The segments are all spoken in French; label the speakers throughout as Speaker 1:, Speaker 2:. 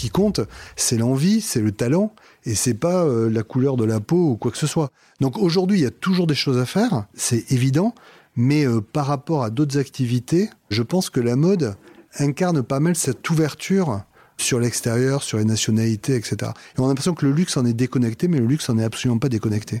Speaker 1: qui compte, c'est l'envie, c'est le talent, et c'est pas euh, la couleur de la peau ou quoi que ce soit. Donc aujourd'hui, il y a toujours des choses à faire, c'est évident, mais euh, par rapport à d'autres activités, je pense que la mode incarne pas mal cette ouverture sur l'extérieur, sur les nationalités, etc. Et on a l'impression que le luxe en est déconnecté, mais le luxe en est absolument pas déconnecté.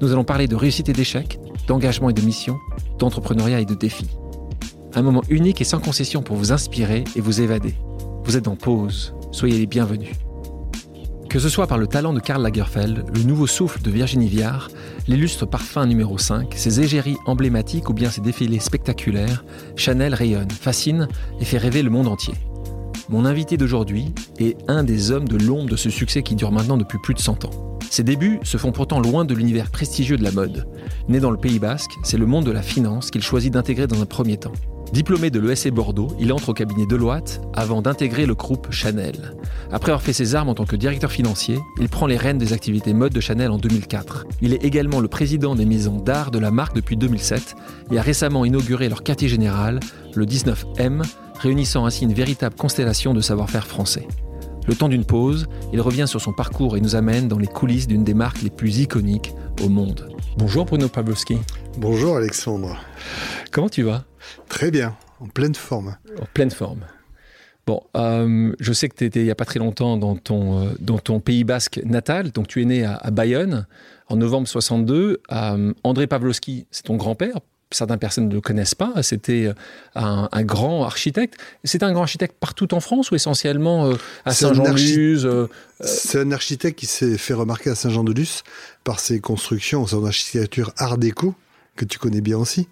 Speaker 2: Nous allons parler de réussite et d'échec, d'engagement et de mission, d'entrepreneuriat et de défis. Un moment unique et sans concession pour vous inspirer et vous évader. Vous êtes en pause, soyez les bienvenus. Que ce soit par le talent de Karl Lagerfeld, le nouveau souffle de Virginie Viard, l'illustre parfum numéro 5, ses égéries emblématiques ou bien ses défilés spectaculaires, Chanel rayonne, fascine et fait rêver le monde entier. Mon invité d'aujourd'hui est un des hommes de l'ombre de ce succès qui dure maintenant depuis plus de 100 ans. Ses débuts se font pourtant loin de l'univers prestigieux de la mode. Né dans le Pays basque, c'est le monde de la finance qu'il choisit d'intégrer dans un premier temps. Diplômé de l'ESC Bordeaux, il entre au cabinet Deloitte avant d'intégrer le groupe Chanel. Après avoir fait ses armes en tant que directeur financier, il prend les rênes des activités mode de Chanel en 2004. Il est également le président des maisons d'art de la marque depuis 2007 et a récemment inauguré leur quartier général, le 19M, réunissant ainsi une véritable constellation de savoir-faire français. Le temps d'une pause, il revient sur son parcours et nous amène dans les coulisses d'une des marques les plus iconiques au monde. Bonjour Bruno Pavlovski.
Speaker 1: Bonjour Alexandre.
Speaker 2: Comment tu vas?
Speaker 1: Très bien, en pleine forme.
Speaker 2: En pleine forme. Bon, euh, je sais que tu étais il n'y a pas très longtemps dans ton, euh, dans ton pays basque natal. Donc, tu es né à, Bayonne en novembre 62. Euh, André Pavlovski, c'est ton grand-père. Certaines personnes ne le connaissent pas. C'était un, grand architecte. C'est un grand architecte partout en France ou essentiellement à Saint-Jean-de-Luz
Speaker 1: C'est un architecte qui s'est fait remarquer à Saint-Jean-de-Luz par ses constructions, son architecture art déco, que tu connais bien aussi.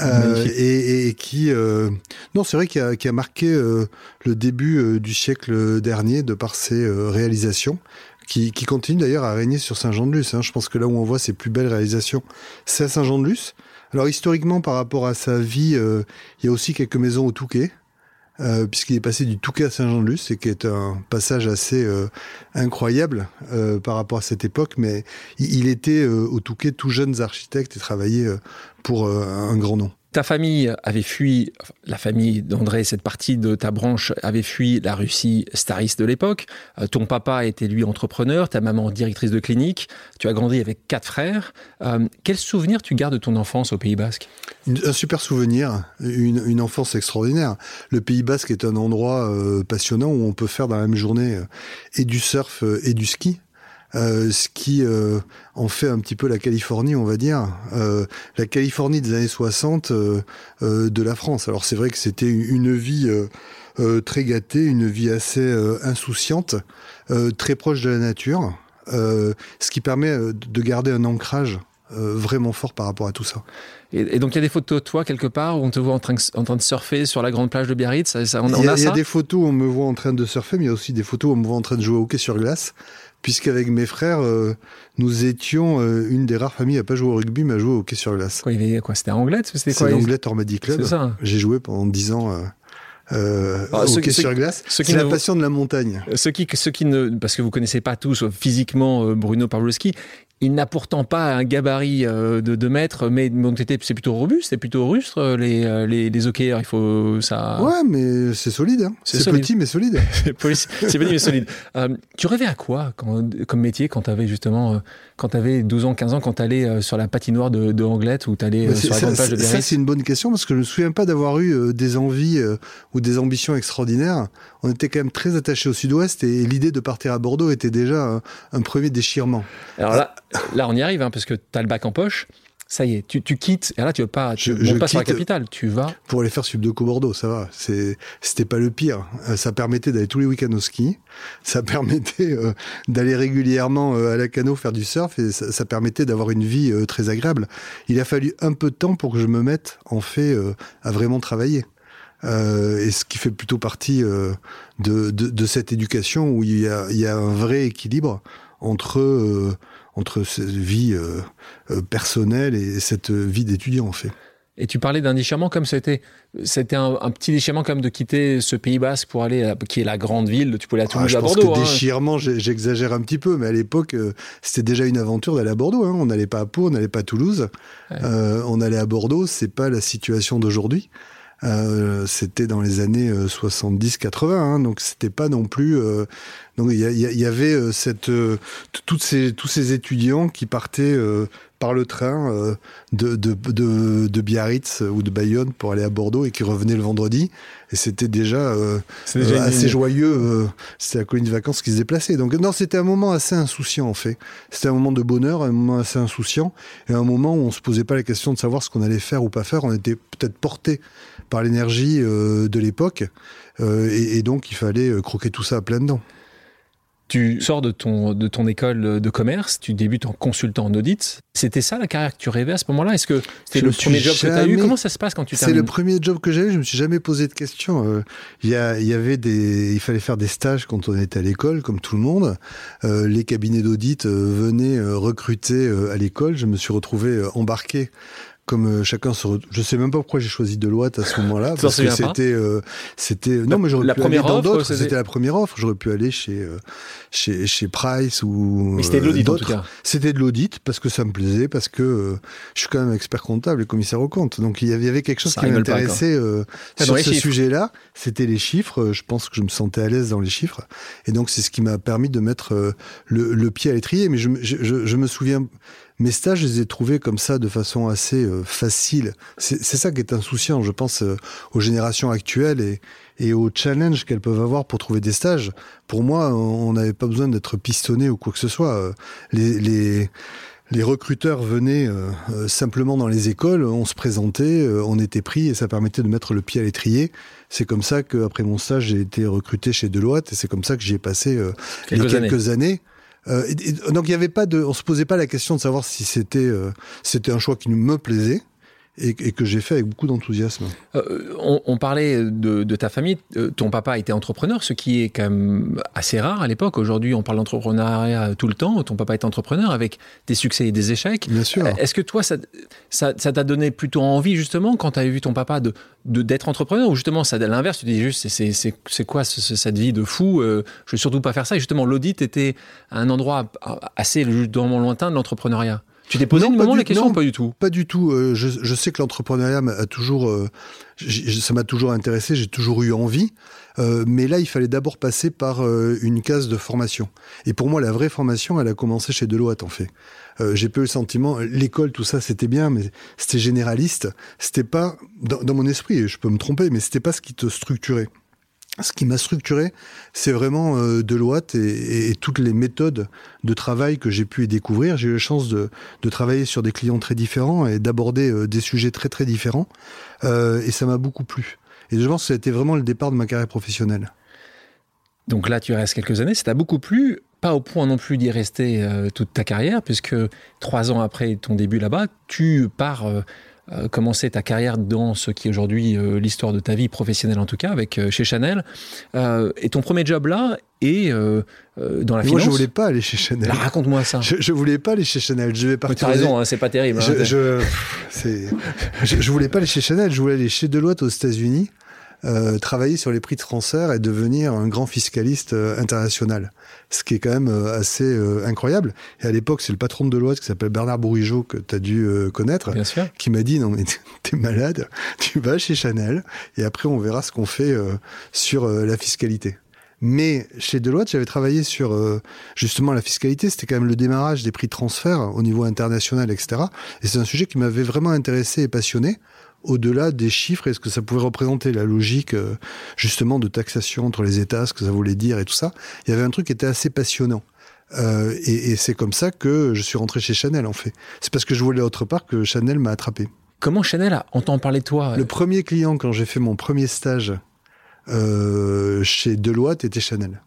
Speaker 1: Euh, et, et, qui, euh, non, c'est vrai qu'il a, a, marqué euh, le début euh, du siècle dernier de par ses réalisations, qui, qui continue d'ailleurs à régner sur Saint-Jean-de-Luz. Hein. Je pense que là où on voit ses plus belles réalisations, c'est à Saint-Jean-de-Luz. Alors historiquement, par rapport à sa vie, il y a aussi quelques maisons au Touquet. Euh, puisqu'il est passé du Touquet à Saint-Jean-de-Luz, et qui est un passage assez euh, incroyable euh, par rapport à cette époque, mais il, était au Touquet tout jeunes architectes et travaillait pour un grand nom
Speaker 2: ta famille avait fui, la famille d'André, cette partie de ta branche avait fui la Russie stariste de l'époque. Euh, ton papa était lui entrepreneur, ta maman directrice de clinique. Tu as grandi avec quatre frères. Euh, quel souvenir tu gardes de ton enfance au Pays Basque?
Speaker 1: Un super souvenir, une, enfance extraordinaire. Le Pays Basque est un endroit euh, passionnant où on peut faire dans la même journée et du surf et du ski. Euh, ce qui euh, en fait un petit peu la Californie, on va dire, euh, la Californie des années 60 de la France. Alors c'est vrai que c'était une vie très gâtée, une vie assez insouciante, très proche de la nature, ce qui permet de garder un ancrage vraiment fort par rapport à tout ça.
Speaker 2: Et, donc il y a des photos de toi quelque part où on te voit en train, en train de surfer sur la grande plage de Biarritz?
Speaker 1: Ça, on, Il a, y a des photos où on me voit en train de surfer, mais il y a aussi des photos où on me voit en train de jouer au hockey sur glace puisqu'avec mes frères, euh, nous étions euh, une des rares familles à pas jouer au rugby, mais à jouer au hockey sur glace.
Speaker 2: Quoi, il quoi C'était Anglette
Speaker 1: C'était quoi C'est l'Anglette Ormadi Club. J'ai joué pendant 10 ans. Euh, euh, ah, hockey sur glace. C'est la passion de la montagne.
Speaker 2: Ceux qui, ceux qui ne, parce que vous connaissez pas tous physiquement Bruno Pavlovski, il n'a pourtant pas un gabarit euh, de 2 mètres, mais c'est plutôt robuste, c'est plutôt rustre, euh, les, euh, les, les hockeyeurs. Il faut ça.
Speaker 1: Ouais, mais c'est solide. Hein. C'est petit, mais solide.
Speaker 2: c'est petit, mais solide. tu rêvais à quoi comme métier quand tu avais justement, quand tu avais 12 ans, 15 ans, quand tu allais sur la patinoire de, de Anglette ou tu allais sur la grande de
Speaker 1: Ça, c'est une bonne question parce que je me souviens pas d'avoir eu des envies ou des ambitions extraordinaires. On était quand même très attachés au sud-ouest et, l'idée de partir à Bordeaux était déjà un, un premier déchirement.
Speaker 2: Alors là, là, on y arrive, hein, parce que tu as le bac en poche. Ça y est, tu, quittes. Et là, tu veux pas, tu je, pas sur la capitale. Tu vas
Speaker 1: pour aller faire Subdeco Bordeaux. Ça va. C'était pas le pire. Euh, ça permettait d'aller tous les week-ends au ski. Ça permettait euh, d'aller régulièrement euh, à la cano faire du surf et ça, permettait d'avoir une vie très agréable. Il a fallu un peu de temps pour que je me mette en fait à vraiment travailler. et ce qui fait plutôt partie de, de, cette éducation où il y a, il y a un vrai équilibre entre, entre cette vie personnelle et cette vie d'étudiant en fait.
Speaker 2: Et tu parlais d'un déchirement comme c'était, c'était un, petit déchirement comme de quitter ce Pays Basque pour aller, qui est la grande ville. Tu pouvais aller à Toulouse,
Speaker 1: ah,
Speaker 2: à Bordeaux. Je
Speaker 1: pense que hein. déchirement, j'exagère un petit peu, mais à l'époque, euh, c'était déjà une aventure d'aller à Bordeaux. Hein. On n'allait pas à Pau, on n'allait pas à Toulouse. Euh, on allait à Bordeaux. C'est pas la situation d'aujourd'hui. Euh, c'était dans les années 70-80, hein, donc c'était pas non plus. Donc il y, y, avait cette, toutes ces, tous ces étudiants qui partaient par le train euh, de, de, de, Biarritz ou de Bayonne pour aller à Bordeaux et qui revenait le vendredi. Et c'était déjà, euh, euh, assez joyeux. c'était la colonie de vacances qui se déplaçait. Donc non, c'était un moment assez insouciant en fait. C'était un moment de bonheur, un moment assez insouciant et un moment où on se posait pas la question de savoir ce qu'on allait faire ou pas faire. On était peut-être porté par l'énergie de l'époque et, et donc il fallait croquer tout ça à plein dents.
Speaker 2: Tu sors de ton, de ton école de commerce, tu débutes en consultant en audit. C'était ça la carrière que tu rêvais à ce moment-là? Est-ce que c'était le premier job que tu as eu Comment ça se passe quand tu
Speaker 1: C'est le premier job que j'ai eu, je me suis jamais posé de questions. Euh, il y, y, avait des, il fallait faire des stages quand on était à l'école, comme tout le monde. Euh, les cabinets d'audit euh, venaient recruter à l'école. Je me suis retrouvé embarqué comme euh, chacun se je sais même pas pourquoi j'ai choisi Deloitte à ce moment-là parce que c'était euh, c'était non mais j'aurais pu aller dans d'autres. c'était la première offre. J'aurais pu aller chez euh, chez chez Price ou
Speaker 2: mais c'était de l'audit en tout cas.
Speaker 1: C'était de l'audit parce que ça me plaisait parce que je suis quand même expert comptable et commissaire aux comptes. Donc il y avait, quelque chose qui m'intéressait sur ce sujet-là. C'était les chiffres. Je pense que je me sentais à l'aise dans les chiffres. Et donc c'est ce qui m'a permis de mettre le, le pied à l'étrier. Mais je, je, je me souviens mes stages, je les ai trouvés comme ça de façon assez euh, facile. C'est ça qui est insouciant, je pense, euh, aux générations actuelles et, et aux challenges qu'elles peuvent avoir pour trouver des stages. Pour moi, on n'avait pas besoin d'être pistonné ou quoi que ce soit. Euh, les, les, les recruteurs venaient simplement dans les écoles, on se présentait, on était pris et ça permettait de mettre le pied à l'étrier. C'est comme ça qu'après mon stage, j'ai été recruté chez Deloitte et c'est comme ça que j'y ai passé quelques, quelques années euh, donc il y avait pas de, on se posait pas la question de savoir si c'était euh, c'était un choix qui nous me plaisait et, que j'ai fait avec beaucoup d'enthousiasme.
Speaker 2: Euh, on, parlait de, ta famille. Euh, ton papa était entrepreneur, ce qui est quand même assez rare à l'époque. Aujourd'hui, on parle d'entrepreneuriat tout le temps. Ton papa est entrepreneur avec des succès et des échecs.
Speaker 1: Bien sûr.
Speaker 2: Est-ce que toi, ça t'a ça, donné plutôt envie, justement, quand tu as vu ton papa, de d'être entrepreneur? Ou justement ça à l'inverse tu dis juste c'est quoi cette vie de fou? Euh, je vais surtout pas faire ça et justement l'audit était un endroit assez justement lointain de l'entrepreneuriat tu t'es posé un moment la question
Speaker 1: non,
Speaker 2: pas du tout
Speaker 1: Pas du tout. Euh, je, je, sais que l'entrepreneuriat a toujours, euh, ça m'a toujours intéressé, j'ai toujours eu envie. Euh, mais là, il fallait d'abord passer par euh, une case de formation. Et pour moi, la vraie formation, elle a commencé chez Deloitte, en fait. Euh, j'ai peu le sentiment, l'école, tout ça, c'était bien, mais c'était généraliste. C'était pas, dans, dans, mon esprit, je peux me tromper, mais c'était pas ce qui te structurait ce qui m'a structuré, c'est vraiment euh, Deloitte et, toutes les méthodes de travail que j'ai pu y découvrir. J'ai eu la chance de, de, travailler sur des clients très différents et d'aborder euh, des sujets très très différents. Euh, et ça m'a beaucoup plu. Et je pense que ça a été vraiment le départ de ma carrière professionnelle.
Speaker 2: Donc là, tu restes quelques années. Ça t'a beaucoup plu, pas au point non plus d'y rester euh, toute ta carrière, puisque trois ans après ton début là-bas, tu pars euh, commencer ta carrière dans ce qui est aujourd'hui euh, l'histoire de ta vie professionnelle en tout cas, avec euh, chez Chanel. et ton premier job là est dans la finance.
Speaker 1: Moi, je voulais pas aller chez Chanel.
Speaker 2: Raconte-moi ça.
Speaker 1: Je, je voulais pas aller chez Chanel. Je vais
Speaker 2: partir. Tu as raison, hein, c'est pas terrible.
Speaker 1: Je, hein. je, je, je, voulais pas aller chez Chanel. Je voulais aller chez Deloitte aux États-Unis. Euh, travailler sur les prix de transfert et devenir un grand fiscaliste euh, international. Ce qui est quand même euh, assez euh, incroyable. Et à l'époque, c'est le patron de Deloitte qui s'appelle Bernard Bourigeau, que tu as dû connaître, qui m'a dit, non mais t'es malade, tu vas chez Chanel et après on verra ce qu'on fait sur la fiscalité. Mais chez Deloitte, j'avais travaillé sur justement la fiscalité. C'était quand même le démarrage des prix de transfert au niveau international, etc. Et c'est un sujet qui m'avait vraiment intéressé et passionné au-delà des chiffres et ce que ça pouvait représenter, la logique euh, justement de taxation entre les États, ce que ça voulait dire et tout ça. Il y avait un truc qui était assez passionnant. Euh, et, et c'est comme ça que je suis rentré chez Chanel en fait. C'est parce que je voulais autre part que Chanel m'a attrapé.
Speaker 2: Comment Chanel a entend parler de toi
Speaker 1: Le premier client quand j'ai fait mon premier stage euh, chez Deloitte était Chanel.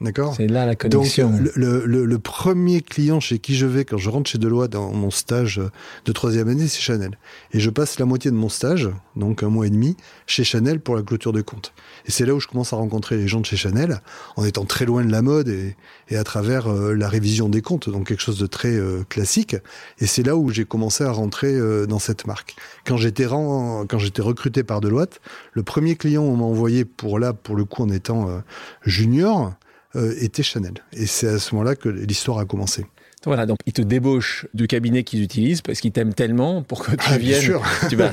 Speaker 1: D'accord
Speaker 2: C'est là la connexion.
Speaker 1: Donc, le, le, le, premier client chez qui je vais quand je rentre chez Deloitte dans mon stage de troisième année, c'est Chanel. Et je passe la moitié de mon stage, donc un mois et demi, chez Chanel pour la clôture de compte. Et c'est là où je commence à rencontrer les gens de chez Chanel, en étant très loin de la mode et, et à travers euh, la révision des comptes, donc quelque chose de très euh, classique. Et c'est là où j'ai commencé à rentrer euh, dans cette marque. Quand j'étais quand j'étais recruté par Deloitte, le premier client on m'a envoyé pour là, pour le coup, en étant junior, euh, était Chanel. Et c'est à ce moment-là que l'histoire a commencé.
Speaker 2: Voilà, donc ils te débauchent du cabinet qu'ils utilisent parce qu'ils t'aiment tellement pour que tu ah, viennes. Bien sûr.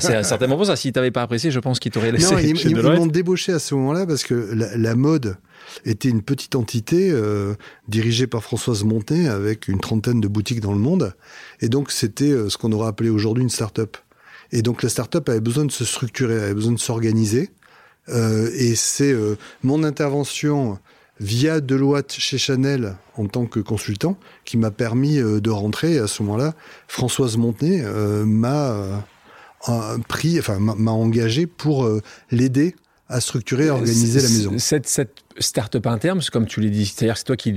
Speaker 2: C'est certainement pour ça. Si tu n'avais pas apprécié, je pense qu'ils t'auraient laissé.
Speaker 1: Non, ils, m'ont débauché à ce moment-là parce que la, mode était une petite entité euh, dirigée par Françoise Montet avec une trentaine de boutiques dans le monde. Et donc c'était euh, ce qu'on aurait appelé aujourd'hui une start-up. Et donc la start-up avait besoin de se structurer, avait besoin de s'organiser. Euh, et c'est euh, mon intervention via Deloitte chez Chanel en tant que consultant qui m'a permis euh, de rentrer. à ce moment-là, Françoise Montenay euh, m'a euh, pris, enfin m'a engagé pour l'aider à structurer et organiser la maison.
Speaker 2: Cette, cette start-up interne, comme tu l'as dit, c'est-à-dire c'est toi qui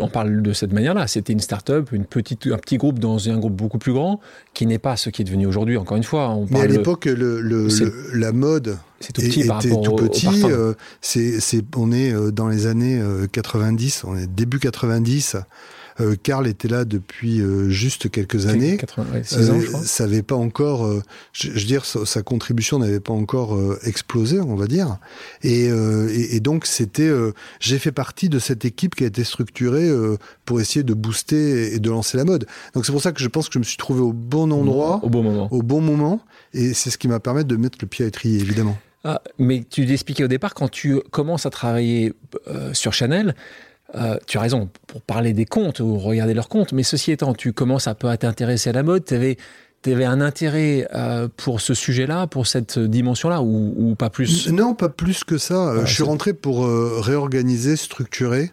Speaker 2: en parle de cette manière-là. C'était une start-up, une petite, un petit groupe dans un groupe beaucoup plus grand, qui n'est pas ce qui est devenu aujourd'hui. Encore une fois,
Speaker 1: on Mais à l'époque, le, le, la mode
Speaker 2: c'est tout petit par rapport
Speaker 1: tout petit. Euh, c'est, on est euh, dans les années 90, euh, on est début 90. Euh, Karl était là depuis euh, juste quelques années.
Speaker 2: 80, ouais, ans, je crois.
Speaker 1: Ça n'avait pas encore, euh, je, veux dire, sa, sa contribution n'avait pas encore explosé, on va dire. Et, et, et donc c'était, j'ai fait partie de cette équipe qui a été structurée pour essayer de booster et de lancer la mode. Donc c'est pour ça que je pense que je me suis trouvé au bon endroit,
Speaker 2: au bon moment,
Speaker 1: au bon moment, et c'est ce qui m'a permis de mettre le pied à étrier, évidemment.
Speaker 2: Ah, mais tu l'expliquais au départ, quand tu commences à travailler sur Chanel, euh, tu as raison, pour parler des comptes ou regarder leurs comptes, mais ceci étant, tu commences un peu à t'intéresser à la mode, tu avais, un intérêt euh, pour ce sujet-là, pour cette dimension-là, ou, pas plus?
Speaker 1: Non, pas plus que ça. Euh, je suis rentré pour réorganiser, structurer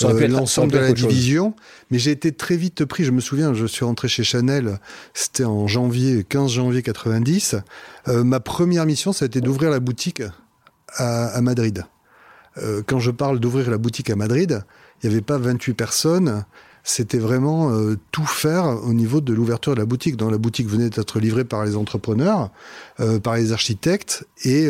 Speaker 1: l'ensemble de la division, mais j'ai été très vite pris. Je me souviens, je suis rentré chez Chanel, c'était en janvier, 15 janvier 90. ma première mission, ça a été d'ouvrir la boutique à Madrid. Euh, quand je parle d'ouvrir la boutique à Madrid, il n'y avait pas 28 personnes. C'était vraiment euh, tout faire au niveau de l'ouverture de la boutique. Donc la boutique venait d'être livrée par les entrepreneurs, euh, par les architectes, et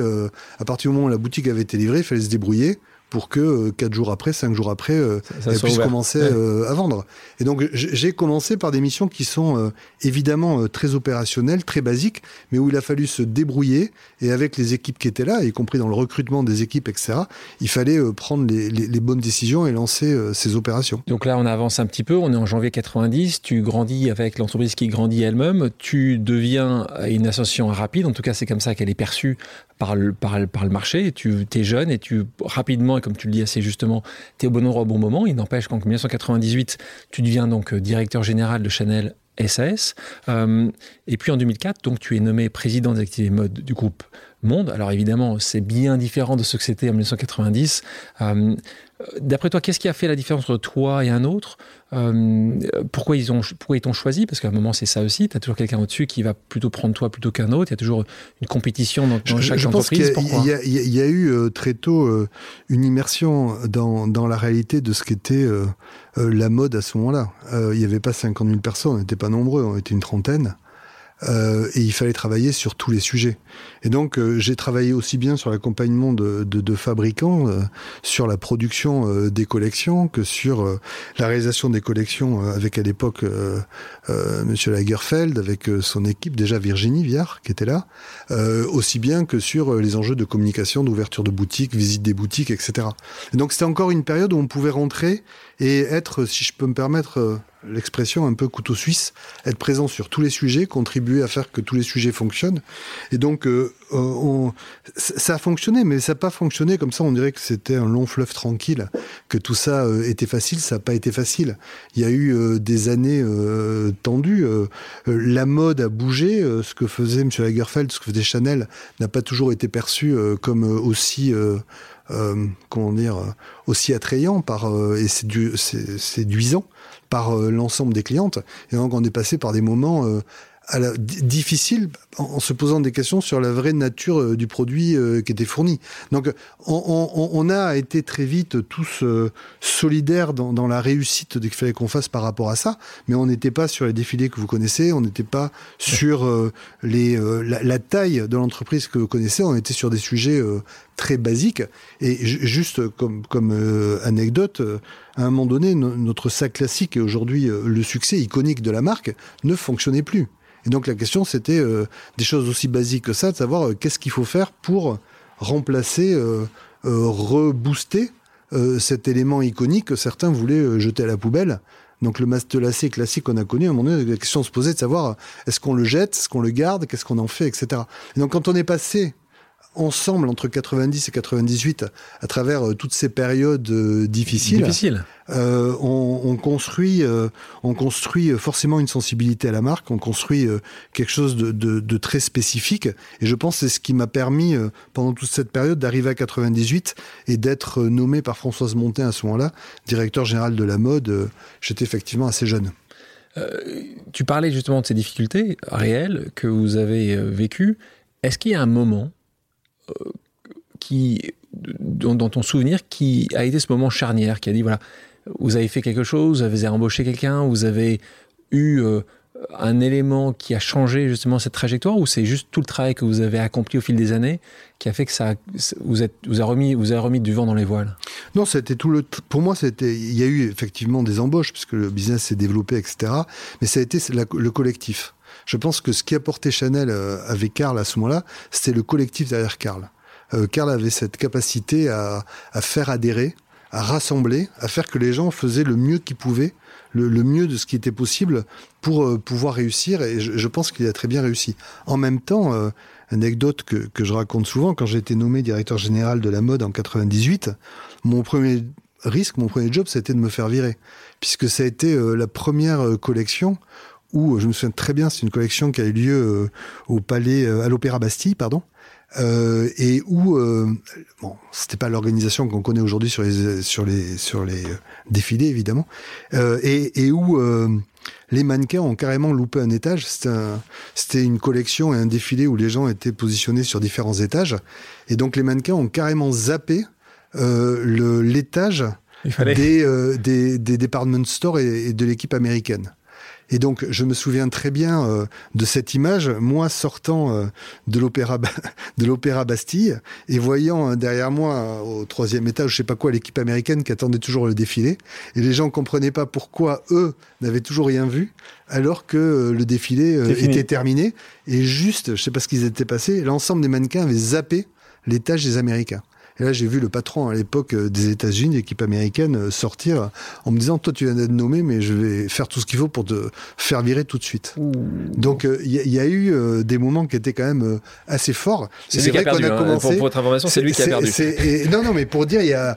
Speaker 1: à partir du moment où la boutique avait été livrée, il fallait se débrouiller pour que euh, quatre jours après, cinq jours après, euh, elle puisse commencer euh, à vendre. Et donc j'ai commencé par des missions qui sont évidemment très opérationnelles, très basiques, mais où il a fallu se débrouiller et avec les équipes qui étaient là, y compris dans le recrutement des équipes, etc. Il fallait prendre les, les, bonnes décisions et lancer ces opérations.
Speaker 2: Donc là, on avance un petit peu. On est en janvier 90. Tu grandis avec l'entreprise qui grandit elle-même. Tu deviens une association rapide. En tout cas, c'est comme ça qu'elle est perçue par le, par, le marché. Tu es jeune et tu rapidement comme tu le dis assez justement, tu es au bon endroit au bon moment. Il n'empêche qu'en 1998, tu deviens donc euh, directeur général de Chanel SAS. Euh, et puis en 2004, donc tu es nommé président des activités mode du groupe Monde. Alors évidemment, c'est bien différent de ce que c'était en 1990. Euh, d'après toi, qu'est-ce qui a fait la différence entre toi et un autre? Euh, pourquoi ils ont pourquoi ils t'ont choisi? Parce qu'à un moment, c'est ça aussi. Tu as toujours quelqu'un au-dessus qui va plutôt prendre toi plutôt qu'un autre. Il y a toujours une compétition dans, chaque je entreprise.
Speaker 1: Pense il, y a, il, y a, eu euh, très tôt euh, une immersion dans, dans la réalité de ce qu'était la mode à ce moment-là. il n'y avait pas 50 000 personnes, on n'était pas nombreux, on était une trentaine. Euh, et il fallait travailler sur tous les sujets. Et donc euh, j'ai travaillé aussi bien sur l'accompagnement de, de, de, fabricants, euh, sur la production euh, des collections, que sur la réalisation des collections avec à l'époque Monsieur Lagerfeld, avec son équipe, déjà Virginie Viard qui était là, aussi bien que sur les enjeux de communication, d'ouverture de boutiques, visite des boutiques, etc. Et donc c'était encore une période où on pouvait rentrer et être, si je peux me permettre l'expression un peu couteau suisse, être présent sur tous les sujets, contribuer à faire que tous les sujets fonctionnent. Et donc, euh, on, ça a fonctionné, mais ça n'a pas fonctionné comme ça. On dirait que c'était un long fleuve tranquille, que tout ça euh, était facile. Ça n'a pas été facile. Il y a eu euh, des années tendues. la mode a bougé. ce que faisait M. Lagerfeld, ce que faisait Chanel, n'a pas toujours été perçu comme aussi comment dire, aussi attrayant par, et séduisant par euh, l'ensemble des clientes. Et donc on est passé par des moments difficile en, se posant des questions sur la vraie nature euh, du produit euh, qui était fourni. Donc on, a été très vite tous euh, solidaires dans, la réussite qu'il fallait qu'on fasse par rapport à ça, mais on n'était pas sur les défilés que vous connaissez, on n'était pas sur les, la, taille de l'entreprise que vous connaissez, on était sur des sujets très basiques. Et juste comme, comme anecdote, à un moment donné, notre sac classique et aujourd'hui le succès iconique de la marque ne fonctionnait plus. Et donc la question, c'était euh, des choses aussi basiques que ça, de savoir euh, qu'est-ce qu'il faut faire pour remplacer, euh, rebooster cet élément iconique que certains voulaient jeter à la poubelle. Donc le matelassé classique qu'on a connu, à un moment donné, la question se posait de savoir est-ce qu'on le jette, est-ce qu'on le garde, qu'est-ce qu'on en fait, etc. Et donc quand on est passé ensemble entre 90 et 98 à travers euh, toutes ces périodes euh, difficiles. Euh, on, construit, on construit forcément une sensibilité à la marque, on construit quelque chose de, très spécifique. Et je pense que c'est ce qui m'a permis, pendant toute cette période, d'arriver à 98 et d'être nommé par Françoise Montin à ce moment-là, directeur général de la mode. J'étais effectivement assez jeune.
Speaker 2: tu parlais justement de ces difficultés réelles que vous avez vécues. Est-ce qu'il y a un moment qui, dans, ton souvenir, qui a été ce moment charnière, qui a dit voilà, vous avez fait quelque chose, vous avez embauché quelqu'un, vous avez eu euh, un élément qui a changé justement cette trajectoire, ou c'est juste tout le travail que vous avez accompli au fil des années qui a fait que ça vous, êtes, vous a remis vous a remis du vent dans les voiles?
Speaker 1: Non, c'était tout le. Pour moi, c'était il y a eu effectivement des embauches puisque le business s'est développé, etc. Mais ça a été le collectif. Je pense que ce qui a porté Chanel euh, avec Karl à ce moment-là, c'était le collectif derrière Karl. Euh, Karl avait cette capacité à, faire adhérer, à rassembler, à faire que les gens faisaient le mieux qu'ils pouvaient, le, mieux de ce qui était possible pour euh, pouvoir réussir. Et je, pense qu'il a très bien réussi. En même temps, anecdote que, que, je raconte souvent, quand j'ai été nommé directeur général de la mode en 98, mon premier risque, mon premier job, c'était de me faire virer, puisque ça a été la première collection où, je me souviens très bien, c'est une collection qui a eu lieu euh, au palais, euh, à l'Opéra Bastille, pardon, euh, et où euh, bon, c'était pas l'organisation qu'on connaît aujourd'hui sur les sur les sur les défilés évidemment, euh, et, et, où les mannequins ont carrément loupé un étage. C'était une collection et un défilé où les gens étaient positionnés sur différents étages, et donc les mannequins ont carrément zappé l'étage des, des, des department stores et de l'équipe américaine. Et donc, je me souviens très bien euh, de cette image, moi sortant euh, de l'opéra de l'opéra Bastille et voyant euh, derrière moi au troisième étage, je sais pas quoi, l'équipe américaine qui attendait toujours le défilé. Et les gens comprenaient pas pourquoi eux n'avaient toujours rien vu alors que le défilé était terminé. Et juste, je sais pas ce qu'ils étaient passés, l'ensemble des mannequins avaient zappé l'étage des Américains. Et là, j'ai vu le patron à l'époque euh, des États-Unis, l'équipe américaine, euh, sortir en me disant Toi, tu viens d'être nommé, mais je vais faire tout ce qu'il faut pour te faire virer tout de suite. Donc, il y, a eu euh, des moments qui étaient quand même assez forts.
Speaker 2: C'est vrai qu'on a hein. commencé. Pour, votre information, c'est lui qui a perdu.
Speaker 1: non, non, mais pour dire, il y a.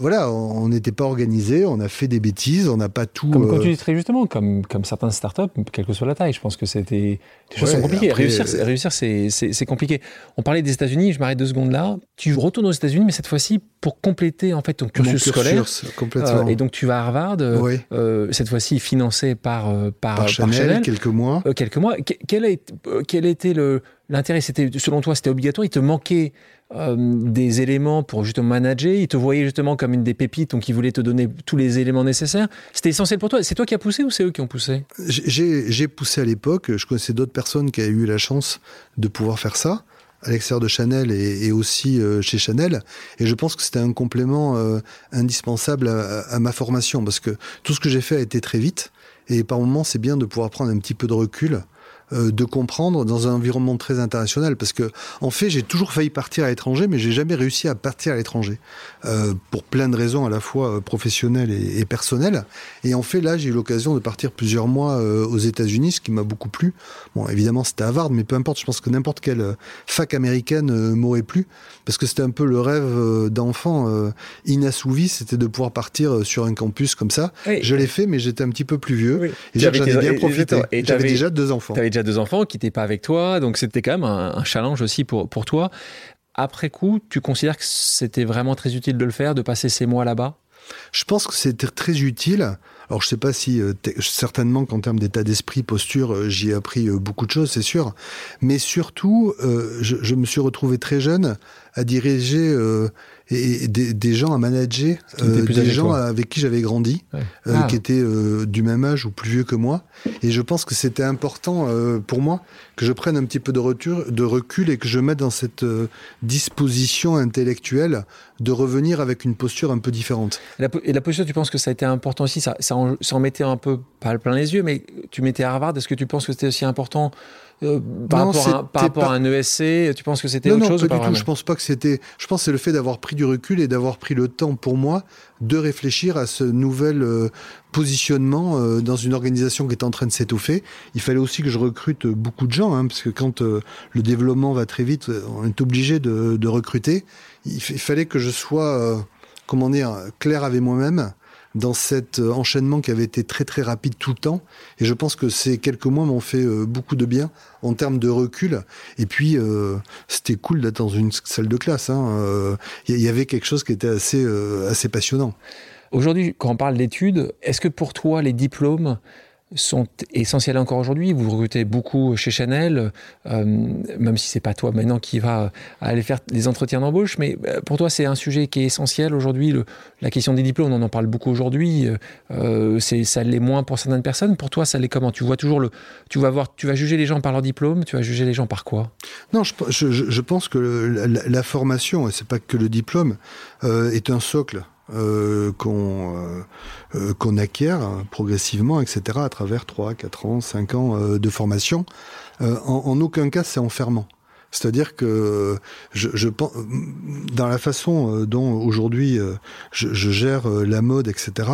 Speaker 1: Voilà, on n'était pas organisé, on a fait des bêtises, on n'a pas tout.
Speaker 2: Comme, tu dis très justement, comme, comme certaines startups, quelle que soit la taille, je pense que c'était. Des choses sont compliquées. réussir, réussir c'est compliqué. On parlait des États-Unis, je m'arrête deux secondes là. Tu retournes aux États-Unis mais cette fois-ci pour compléter en fait ton cursus, scolaire. Euh, et donc tu vas à Harvard, euh, euh, cette fois-ci financé par
Speaker 1: par, Chanel, quelques mois.
Speaker 2: quelques mois. Quel été, quel était le l'intérêt? C'était selon toi c'était obligatoire? Il te manquait des éléments pour justement manager? Il te voyait justement comme une des pépites, donc il voulait te donner tous les éléments nécessaires? C'était essentiel pour toi? C'est toi qui as poussé ou c'est eux qui ont poussé?
Speaker 1: J'ai poussé à l'époque. Je connaissais d'autres personnes qui avaient eu la chance de pouvoir faire ça à l'extérieur de Chanel et, aussi euh, chez Chanel. Et je pense que c'était un complément euh, indispensable à, à, ma formation parce que tout ce que j'ai fait a été très vite. Et par moments, c'est bien de pouvoir prendre un petit peu de recul euh, de comprendre dans un environnement très international. Parce que, en fait, j'ai toujours failli partir à l'étranger, mais j'ai jamais réussi à partir à l'étranger. Euh, pour plein de raisons, à la fois euh, professionnelles et, personnelles. Et en fait, là, j'ai eu l'occasion de partir plusieurs mois aux États-Unis, ce qui m'a beaucoup plu. Bon, évidemment, c'était Harvard, mais peu importe, je pense que n'importe quelle fac américaine m'aurait plu. Parce que c'était un peu le rêve d'enfant inassouvi, c'était de pouvoir partir sur un campus comme ça. Je l'ai fait, mais j'étais un petit peu plus vieux. Et j'en ai bien profité. J'avais déjà deux enfants
Speaker 2: deux enfants qui n'étaient pas avec toi, donc c'était quand même un, challenge aussi pour, pour toi. Après coup, tu considères que c'était vraiment très utile de le faire, de passer ces mois là-bas?
Speaker 1: Je pense que c'était très utile. Alors je sais pas si certainement qu'en termes d'état d'esprit, posture, j'y ai appris beaucoup de choses, c'est sûr. Mais surtout, je, je, me suis retrouvé très jeune à diriger et des, gens à manager, euh, des gens avec qui j'avais grandi, euh, ah. qui étaient euh, du même âge ou plus vieux que moi. Et je pense que c'était important pour moi que je prenne un petit peu de, retour, de recul et que je mette dans cette disposition intellectuelle de revenir avec une posture un peu différente.
Speaker 2: Et la, posture, tu penses que ça a été important aussi? Ça, ça, en, mettait un peu, pas plein les yeux, mais tu mettais Harvard. Est-ce que tu penses que c'était aussi important euh, par, rapport, à, un ESC, tu penses que c'était autre chose
Speaker 1: pas du tout. Je pense pas que c'était. Je pense c'est le fait d'avoir pris du recul et d'avoir pris le temps pour moi de réfléchir à ce nouvel euh, positionnement euh, dans une organisation qui est en train de s'étoffer. Il fallait aussi que je recrute beaucoup de gens, hein, parce que quand le développement va très vite, on est obligé de, de recruter. Il, il, fallait que je sois, comment dire, clair avec moi-même dans cet euh, enchaînement qui avait été très très rapide tout le temps. Et je pense que ces quelques mois m'ont fait euh, beaucoup de bien en termes de recul. Et puis, euh, c'était cool d'être dans une salle de classe. Il hein. y, avait quelque chose qui était assez, assez passionnant.
Speaker 2: Aujourd'hui, quand on parle d'études, est-ce que pour toi, les diplômes sont essentiels encore aujourd'hui. Vous recrutez beaucoup chez Chanel, euh, même si c'est pas toi maintenant qui va aller faire les entretiens d'embauche, mais euh, pour toi c'est un sujet qui est essentiel aujourd'hui. La question des diplômes, on en parle beaucoup aujourd'hui. Euh, ça l'est moins pour certaines personnes. Pour toi, ça l'est comment? Tu vois toujours le, tu vas voir, tu vas juger les gens par leur diplôme, tu vas juger les gens par quoi?
Speaker 1: Non, je, pense que la, la, formation, et c'est pas que le diplôme, est un socle. Euh, qu'on euh, euh, qu'on acquiert progressivement, etc., à travers 3, 4 ans, 5 ans de formation. En, aucun cas, c'est enfermant. C'est-à-dire que je, je, dans la façon dont aujourd'hui je, je, gère la mode, etc.,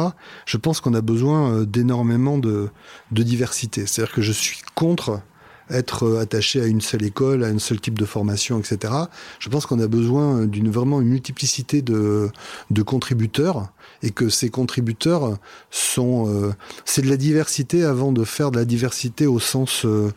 Speaker 1: je pense qu'on a besoin d'énormément de, de diversité. C'est-à-dire que je suis contre être euh, attaché à une seule école, à un seul type de formation, etc. Je pense qu'on a besoin d'une vraiment une multiplicité de, de contributeurs et que ces contributeurs sont euh, c'est de la diversité avant de faire de la diversité au sens euh,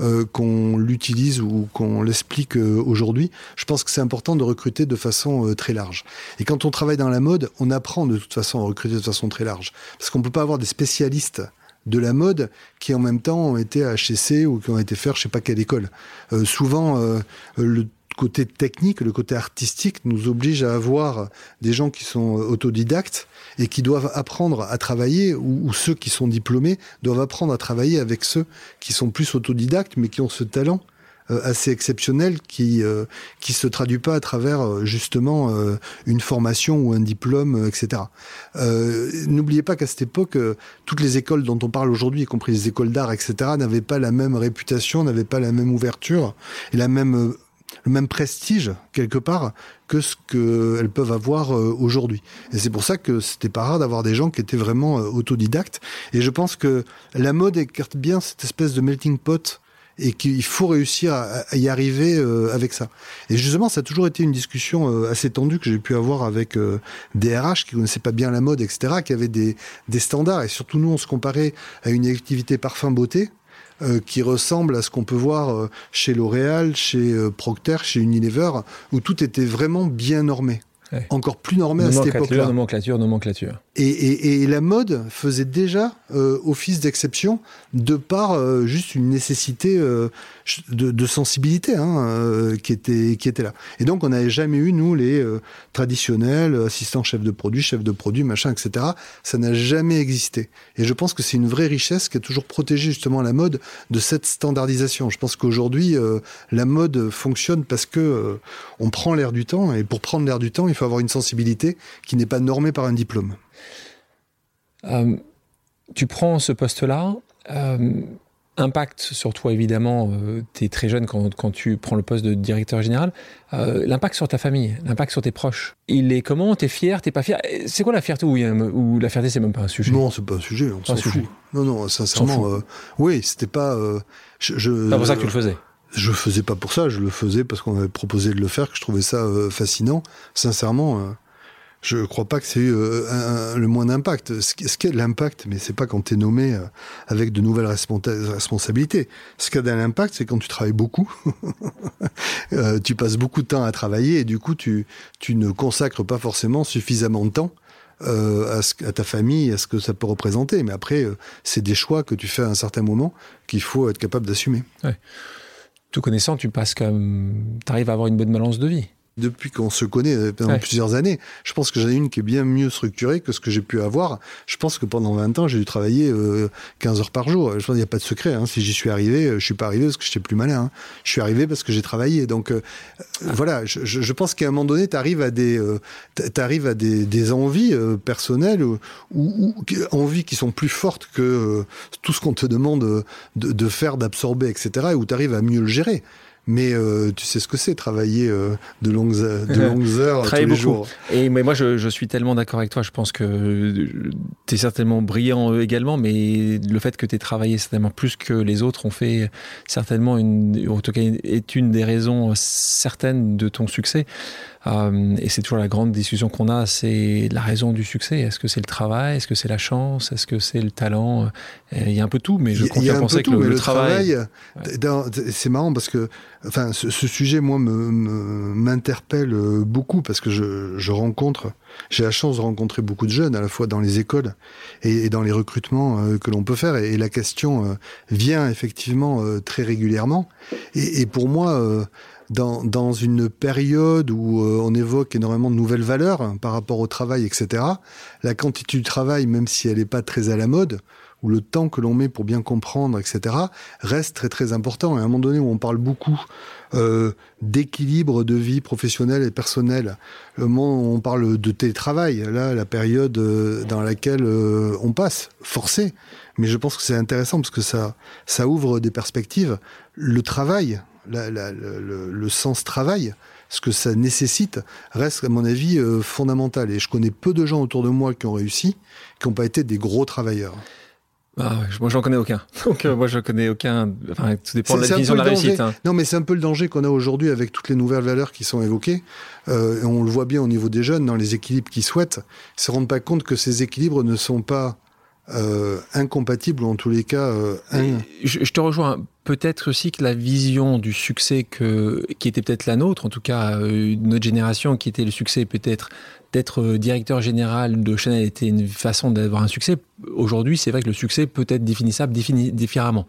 Speaker 1: euh qu'on l'utilise ou qu'on l'explique aujourd'hui. Je pense que c'est important de recruter de façon très large. Et quand on travaille dans la mode, on apprend de toute façon à recruter de façon très large parce qu'on peut pas avoir des spécialistes de la mode qui en même temps ont été à ou qui ont été faire je sais pas quelle école. Euh, souvent euh, le côté technique, le côté artistique nous oblige à avoir des gens qui sont autodidactes et qui doivent apprendre à travailler, ou, ceux qui sont diplômés doivent apprendre à travailler avec ceux qui sont plus autodidactes mais qui ont ce talent euh, assez exceptionnel qui euh, qui se traduit pas à travers euh, justement une formation ou un diplôme, etc. N'oubliez pas qu'à cette époque, toutes les écoles dont on parle aujourd'hui, y compris les écoles d'art, etc., n'avaient pas la même réputation, n'avaient pas la même ouverture et la même le même prestige quelque part que ce qu'elles peuvent avoir aujourd'hui. Et c'est pour ça que c'était pas rare d'avoir des gens qui étaient vraiment autodidactes. Et je pense que la mode écarte bien cette espèce de melting pot et qu'il faut réussir à, y arriver euh, avec ça. Et justement, ça a toujours été une discussion euh, assez tendue que j'ai pu avoir avec euh, des RH qui connaissaient pas bien la mode, etc., qui avaient des, des standards. Et surtout, nous, on se comparait à une activité parfum-beauté qui ressemble à ce qu'on peut voir chez L'Oréal, chez Procter, chez Unilever, où tout était vraiment bien normé. Encore plus normé à cette époque-là.
Speaker 2: Nomenclature, nomenclature.
Speaker 1: Et, la mode faisait déjà euh, office d'exception de par euh, juste une nécessité euh, de, sensibilité hein, qui, était, qui était là. Et donc on n'avait jamais eu, nous, les traditionnels assistants chefs de produit, chefs de produit, machin, etc. Ça n'a jamais existé. Et je pense que c'est une vraie richesse qui a toujours protégé justement la mode de cette standardisation. Je pense qu'aujourd'hui, la mode fonctionne parce que on prend l'air du temps, et pour prendre l'air du temps, il faut avoir une sensibilité qui n'est pas normée par un diplôme.
Speaker 2: Euh, tu prends ce poste-là, euh, impact sur toi évidemment, euh, tu es très jeune quand, quand, tu prends le poste de directeur général, l'impact sur ta famille, l'impact sur tes proches. Il est comment? T'es fier? T'es pas fier? C'est quoi la fierté ou, la fierté c'est même pas un sujet?
Speaker 1: Non, c'est pas un sujet, on s'en fout. Non, non, sincèrement, oui, c'était pas...
Speaker 2: je, pas pour ça que tu le faisais.
Speaker 1: Je le faisais pas pour ça, je le faisais parce qu'on avait proposé de le faire, que je trouvais ça fascinant. Sincèrement, je crois pas que c'est eu euh, le moins d'impact. Ce, qui est l'impact, mais c'est pas quand tu es nommé euh, avec de nouvelles responsabilités. Ce qui a de l'impact, c'est quand tu travailles beaucoup, euh, tu passes beaucoup de temps à travailler et du coup tu, tu ne consacres pas forcément suffisamment de temps à, à, ta famille, à ce que ça peut représenter. Mais après, c'est des choix que tu fais à un certain moment qu'il faut être capable d'assumer.
Speaker 2: Ouais. Tout connaissant, tu passes comme, tu arrives à avoir une bonne balance de vie
Speaker 1: depuis qu'on se connaît euh, pendant plusieurs années. Je pense que j'en ai une qui est bien mieux structurée que ce que j'ai pu avoir. Je pense que pendant 20 ans, j'ai dû travailler 15 euh, heures par jour. Je pense qu'il n'y a pas de secret. Hein. Si j'y suis arrivé, euh, je suis pas arrivé parce que j'étais plus malin. Hein. Je suis arrivé parce que j'ai travaillé. Donc ah. voilà, je, je, pense qu'à un moment donné, tu arrives à des, arrives à des, des envies personnelles ou, ou, envies qui sont plus fortes que tout ce qu'on te demande de, de faire, d'absorber, etc. Et où tu arrives à mieux le gérer mais euh, tu sais ce que c'est travailler euh, de longues de longues heures tous les beaucoup. jours.
Speaker 2: Et mais moi je, je suis tellement d'accord avec toi. Je pense que tu es certainement brillant également, mais le fait que tu aies travaillé certainement plus que les autres ont fait certainement une, en tout cas est une des raisons certaines de ton succès. Euh, et c'est toujours la grande discussion qu'on a, c'est la raison du succès. Est-ce que c'est le travail? Est-ce que c'est la chance? Est-ce que c'est le talent? Il y a un peu tout, mais je continue à penser que le, travail...
Speaker 1: c'est marrant parce que enfin, ce, sujet, moi, m'interpelle me, beaucoup parce que je, je rencontre, j'ai la chance de rencontrer beaucoup de jeunes, à la fois dans les écoles et, dans les recrutements euh, que l'on peut faire. Et, la question euh, vient effectivement euh, très régulièrement. Et, et pour moi, dans, une période où on évoque énormément de nouvelles valeurs hein, par rapport au travail, etc., la quantité du travail, même si elle n'est pas très à la mode, où le temps que l'on met pour bien comprendre, etc., reste très très important. Et à un moment donné où on parle beaucoup euh, d'équilibre de vie professionnelle et personnelle, le moment où on parle de télétravail, là, la période euh, dans laquelle euh, on passe, forcé. Mais je pense que c'est intéressant parce que ça ouvre des perspectives. Le travail, la, la, le, le, sens travail, ce que ça nécessite, reste à mon avis fondamental. Et je connais peu de gens autour de moi qui ont réussi, qui n'ont pas été des gros travailleurs.
Speaker 2: Ah moi, j'en connais aucun. Donc, euh, moi, je connais aucun. Enfin, tout dépend de la vision de la réussite. Hein.
Speaker 1: Non, mais c'est un peu le danger qu'on a aujourd'hui avec toutes les nouvelles valeurs qui sont évoquées. Euh, on le voit bien au niveau des jeunes, dans les équilibres qu'ils souhaitent. Ils se rendent pas compte que ces équilibres ne sont pas euh, incompatibles, ou en tous les cas. Euh,
Speaker 2: je, je, te rejoins. Peut-être aussi que la vision du succès que, qui était peut-être la nôtre, en tout cas euh, notre génération, qui était le succès peut-être d'être euh, directeur général de Chanel était une façon d'avoir un succès. Aujourd'hui, c'est vrai que le succès peut être définissable différemment.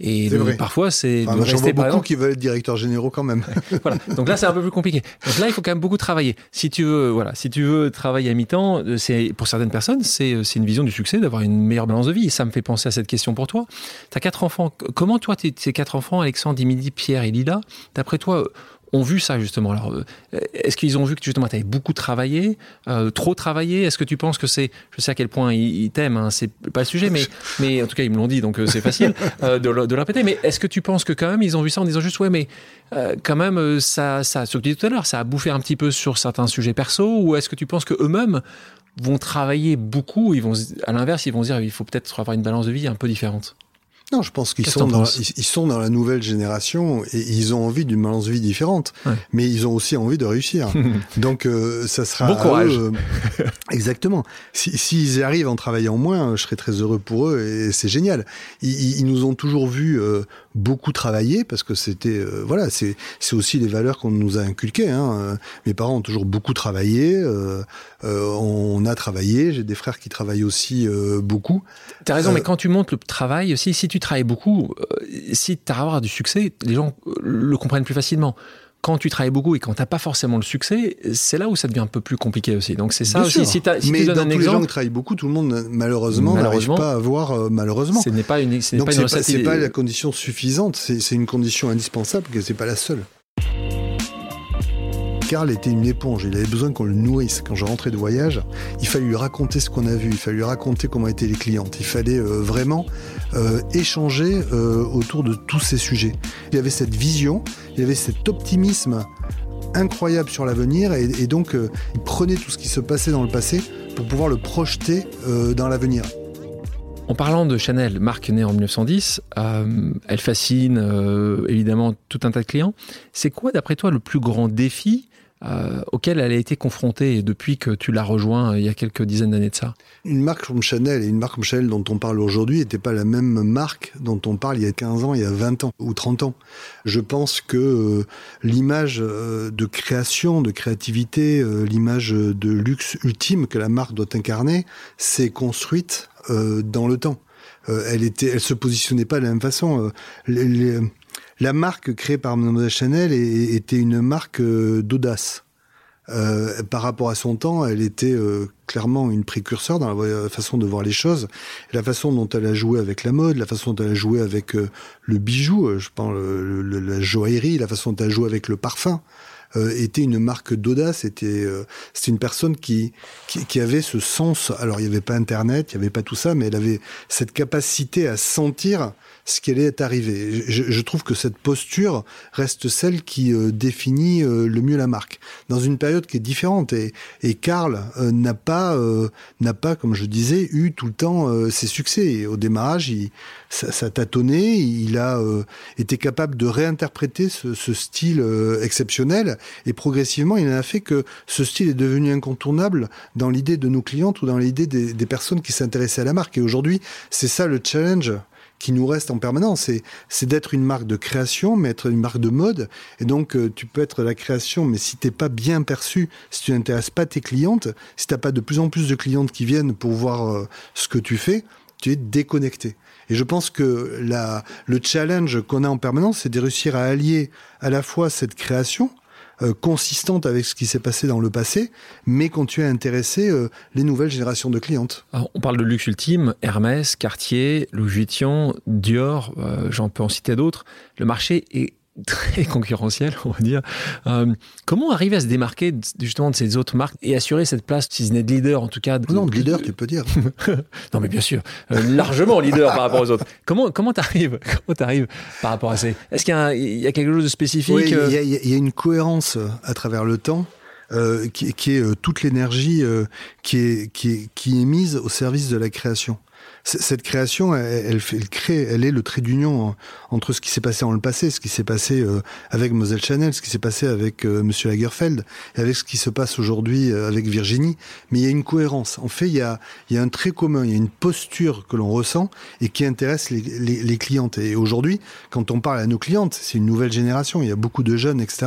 Speaker 2: Et parfois, c'est
Speaker 1: enfin, de beaucoup qui veulent être directeur généraux quand même.
Speaker 2: voilà. Donc là, c'est un peu plus compliqué. Donc là, il faut quand même beaucoup travailler. Si tu veux, voilà, si tu veux travailler à mi-temps, euh, c'est pour certaines personnes, c'est euh, c'est une vision du succès d'avoir une meilleure balance de vie. Et ça me fait penser à cette question pour toi. Tu as quatre enfants. Comment toi, ces quatre enfants, Alexandre, Dimidi, Pierre et Lila, d'après toi, ont vu ça justement. Alors, euh, est-ce qu'ils ont vu que justement tu avais beaucoup travaillé, euh, trop travaillé? Est-ce que tu penses que c'est, je sais à quel point ils, t'aiment, hein, c'est pas le sujet, mais, mais en tout cas ils me l'ont dit, donc euh, c'est facile de, de le répéter. Mais est-ce que tu penses que quand même ils ont vu ça en disant juste ouais, mais quand même ça, ça, ce que tu disais tout à l'heure, ça a bouffé un petit peu sur certains sujets perso, ou est-ce que tu penses que eux-mêmes vont travailler beaucoup, ils vont, à l'inverse, ils vont dire il faut peut-être avoir une balance de vie un peu différente?
Speaker 1: Non, je pense qu'ils sont, dans, ils, sont dans la nouvelle génération et ils ont envie d'une balance vie différente, mais ils ont aussi envie de réussir. Donc, euh, ça sera.
Speaker 2: Bon courage.
Speaker 1: Euh, exactement. S'ils si, y arrivent en travaillant moins, je serais très heureux pour eux et c'est génial. Ils, ils, nous ont toujours vu euh, beaucoup travailler parce que c'était voilà, c'est c'est aussi les valeurs qu'on nous a inculquées. Hein. Mes parents ont toujours beaucoup travaillé. on a travaillé. J'ai des frères qui travaillent aussi beaucoup.
Speaker 2: T'as raison, mais quand tu montes le travail aussi, si tu travailles beaucoup, euh, si tu as avoir du succès, les gens euh, le comprennent plus facilement. Quand tu travailles beaucoup et quand tu n'as pas forcément le succès, c'est là où ça devient un peu plus compliqué aussi. Donc c'est ça aussi. Si,
Speaker 1: si Mais dans tous les gens qui travaillent beaucoup, tout le monde malheureusement n'arrive pas à avoir euh, malheureusement.
Speaker 2: Ce n'est pas une.
Speaker 1: Donc c'est pas, pas, la condition suffisante. C'est une condition indispensable, que c'est pas la seule. Karl était une éponge, il avait besoin qu'on le nourrisse. Quand je rentrais de voyage, il fallait lui raconter ce qu'on a vu, il fallait lui raconter comment étaient les clientes, il fallait euh, vraiment euh, échanger euh, autour de tous ces sujets. Il y avait cette vision, il y avait cet optimisme incroyable sur l'avenir et, et, donc il prenait tout ce qui se passait dans le passé pour pouvoir le projeter dans l'avenir.
Speaker 2: En parlant de Chanel, marque née en 1910, elle fascine évidemment tout un tas de clients. C'est quoi, d'après toi, le plus grand défi euh, auquel elle a été confrontée depuis que tu l'as rejoint euh, il y a quelques dizaines d'années de ça
Speaker 1: Une marque comme Chanel et une marque comme Chanel dont on parle aujourd'hui n'était pas la même marque dont on parle il y a 15 ans, il y a 20 ans ou 30 ans. Je pense que euh, l'image de création, de créativité, l'image de luxe ultime que la marque doit incarner, s'est construite dans le temps. elle était, elle se positionnait pas de la même façon. La marque créée par Mademoiselle Chanel était une marque euh, d'audace. Euh, par rapport à son temps, elle était euh, clairement une précurseur dans la façon de voir les choses, la façon dont elle a joué avec la mode, la façon dont elle a joué avec le bijou, je pense la joaillerie, la façon dont elle a joué avec le parfum. était une marque d'audace, était c'était une personne qui avait ce sens. Alors il n'y avait pas Internet, il n'y avait pas tout ça, mais elle avait cette capacité à sentir ce qui allait arriver. Je, je, trouve que cette posture reste celle qui euh, définit euh, le mieux la marque dans une période qui est différente. Et, et Karl euh, n'a pas n'a pas, comme je disais, eu tout le temps ses succès. au démarrage, il, ça, ça tâtonnait. Il a été capable de réinterpréter ce, ce style exceptionnel et progressivement, il en a fait que ce style est devenu incontournable dans l'idée de nos clientes ou dans l'idée des, des personnes qui s'intéressaient à la marque. Et aujourd'hui, c'est ça le challenge qui nous reste en permanence. C'est d'être une marque de création, mais être une marque de mode. Et donc, euh, tu peux être la création, mais si t'es pas bien perçu, si tu n'intéresses pas tes clientes, si t'as pas de plus en plus de clientes qui viennent pour voir euh, ce que tu fais, tu es déconnecté. Et je pense que la, le challenge qu'on a en permanence, c'est de réussir à allier à la fois cette création, euh, consistante avec ce qui s'est passé dans le passé, mais continuer à intéresser euh, les nouvelles générations de clientes.
Speaker 2: on parle de luxe ultime, Hermès, Cartier, Louis Vuitton, Dior, euh, j'en peux en citer d'autres. Le marché est très concurrentiel, on va dire. Euh, comment arriver à se démarquer justement de ces autres marques et assurer cette place, si ce n'est de leader en tout cas
Speaker 1: Non, de leader, tu peux dire.
Speaker 2: non, mais bien sûr, euh, largement leader par rapport aux autres. Comment comment t'arrives Comment t'arrives par rapport à ces Est-ce qu'il y, a quelque chose de spécifique Oui,
Speaker 1: il y, a une cohérence à travers le temps. Euh, qui, qui, est toute l'énergie qui, est, qui, est, qui est mise au service de la création cette création, elle, crée, elle est le trait d'union entre ce qui s'est passé dans le passé, ce qui s'est passé euh, avec Moselle Chanel, ce qui s'est passé avec euh, Monsieur Lagerfeld, et avec ce qui se passe aujourd'hui euh, avec Virginie. Mais il y a une cohérence. En fait, il y a, un trait commun, il y a une posture que l'on ressent et qui intéresse les, clientes. Et aujourd'hui, quand on parle à nos clientes, c'est une nouvelle génération. Il y a beaucoup de jeunes, etc.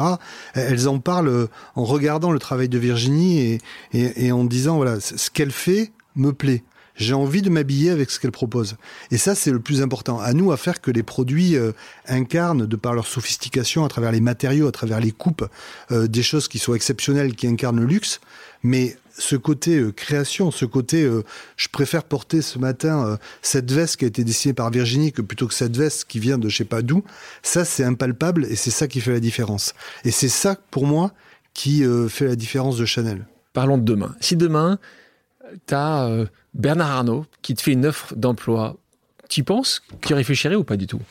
Speaker 1: Elles en parlent en regardant le travail de Virginie et en disant voilà, ce qu'elle fait me plaît j'ai envie de m'habiller avec ce qu'elle propose. Et ça, c'est le plus important. À nous à faire que les produits euh, incarnent, de par leur sophistication, à travers les matériaux, à travers les coupes, euh, des choses qui soient exceptionnelles, qui incarnent le luxe. Mais ce côté euh, création, ce côté, je préfère porter ce matin cette veste qui a été dessinée par Virginie que plutôt que cette veste qui vient de je sais pas d'où. Ça, c'est impalpable et c'est ça qui fait la différence. Et c'est ça, pour moi, qui fait la différence de Chanel.
Speaker 2: Parlons de demain. Si demain, tu as euh, Bernard Arnault qui te fait une offre d'emploi. Tu penses qu'il réfléchirait ou pas du tout?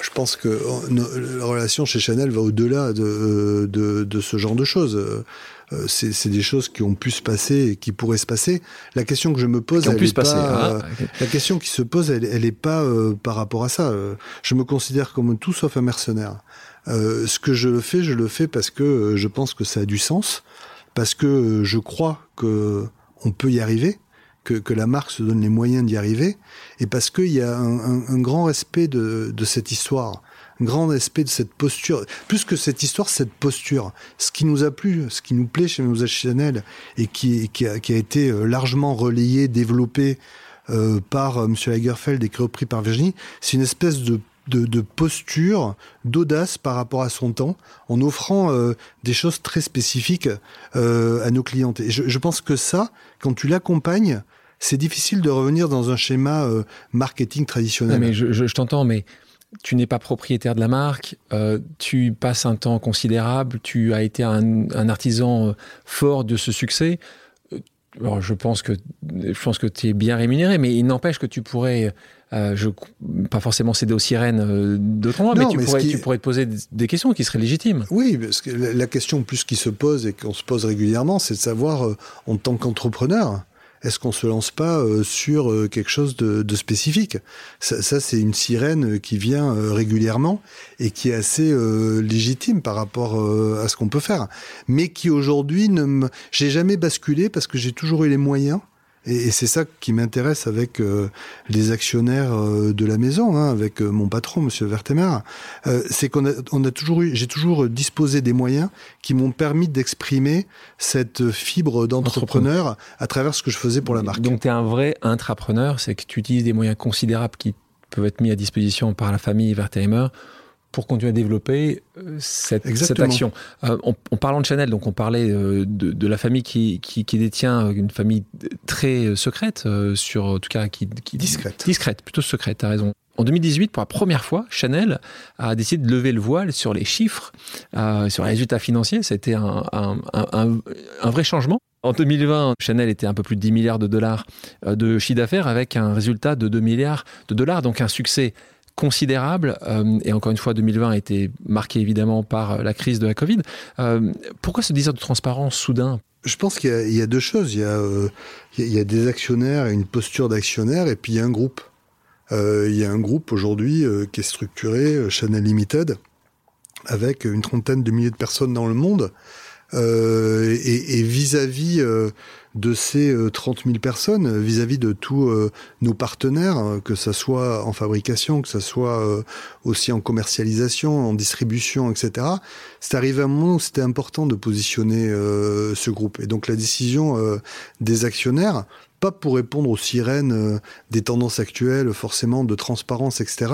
Speaker 1: Je pense que euh, la relation chez Chanel va au-delà de, de, ce genre de choses. Euh, c'est des choses qui ont pu se passer et qui pourraient se passer. La question que je me pose, elle est pas, ah, la question qui se pose, elle, elle est pas par rapport à ça. Je me considère comme tout sauf un mercenaire. ce que je fais, je le fais parce que je pense que ça a du sens, parce que je crois que on peut y arriver, que, que, la marque se donne les moyens d'y arriver, et parce qu'il y a un, grand respect de, de, cette histoire, un grand respect de cette posture. Plus que cette histoire, cette posture. Ce qui nous a plu, ce qui nous plaît chez Mlle Chanel, et qui, qui, a, été euh, largement relayé, développé euh, par euh, M. Lagerfeld et repris par Virginie, c'est une espèce de de, posture, d'audace par rapport à son temps, en offrant des choses très spécifiques à nos clientes. Et je, pense que ça, quand tu l'accompagnes, c'est difficile de revenir dans un schéma euh, marketing traditionnel.
Speaker 2: mais je, t'entends, mais tu n'es pas propriétaire de la marque, tu passes un temps considérable, tu as été un, un artisan fort de ce succès. Alors, je pense que je pense que tu es bien rémunéré, mais il n'empêche que tu pourrais euh, je, pas forcément céder aux sirènes euh, d'autres mais, tu, pourrais, tu pourrais te poser des questions qui seraient légitimes.
Speaker 1: Oui, parce que la question plus qui se pose et qu'on se pose régulièrement, c'est de savoir, euh, en tant qu'entrepreneur, est-ce qu'on se lance pas euh, sur quelque chose de, de spécifique? Ça, ça c'est une sirène qui vient régulièrement et qui est assez légitime par rapport à ce qu'on peut faire, mais qui aujourd'hui ne me, j'ai jamais basculé parce que j'ai toujours eu les moyens et, c'est ça qui m'intéresse avec euh, les actionnaires euh, de la maison, hein, avec euh, mon patron, Monsieur Vertemer. c'est qu'on a, toujours eu, j'ai toujours disposé des moyens qui m'ont permis d'exprimer cette fibre d'entrepreneur à travers ce que je faisais pour la marque.
Speaker 2: Donc, tu es un vrai intrapreneur, c'est que tu utilises des moyens considérables qui peuvent être mis à disposition par la famille Vertemer pour continuer à développer euh, cette, cette action. Euh, en, parlant de Chanel, donc on parlait euh, de, de, la famille qui, qui, qui, détient une famille très secrète, sur en tout cas qui,
Speaker 1: discrète,
Speaker 2: discrète, plutôt secrète. T'as raison. En 2018, pour la première fois, Chanel a décidé de lever le voile sur les chiffres, sur les résultats financiers. C'était un, un, un, un, vrai changement. En 2020, Chanel était un peu plus de 10 milliards de dollars de chiffre d'affaires avec un résultat de 2 milliards de dollars, donc un succès considérable. Euh, et encore une fois, 2020 a été marqué évidemment par euh, la crise de la Covid. Euh, pourquoi ce désir de transparence soudain?
Speaker 1: Je pense qu'il y, a deux choses. Il y a, des actionnaires une posture d'actionnaire, et puis il y a un groupe. il y a un groupe aujourd'hui qui est structuré, Chanel Limited, avec une trentaine de milliers de personnes dans le monde. et vis-à-vis de ces 30 euh, 000 personnes euh, vis-à-vis de tous euh, nos partenaires, que ce soit en fabrication, que ce soit aussi en commercialisation, en distribution, etc. C'est arrivé à un moment où c'était important de positionner ce groupe. Et donc la décision des actionnaires, pas pour répondre aux sirènes des tendances actuelles, forcément de transparence, etc.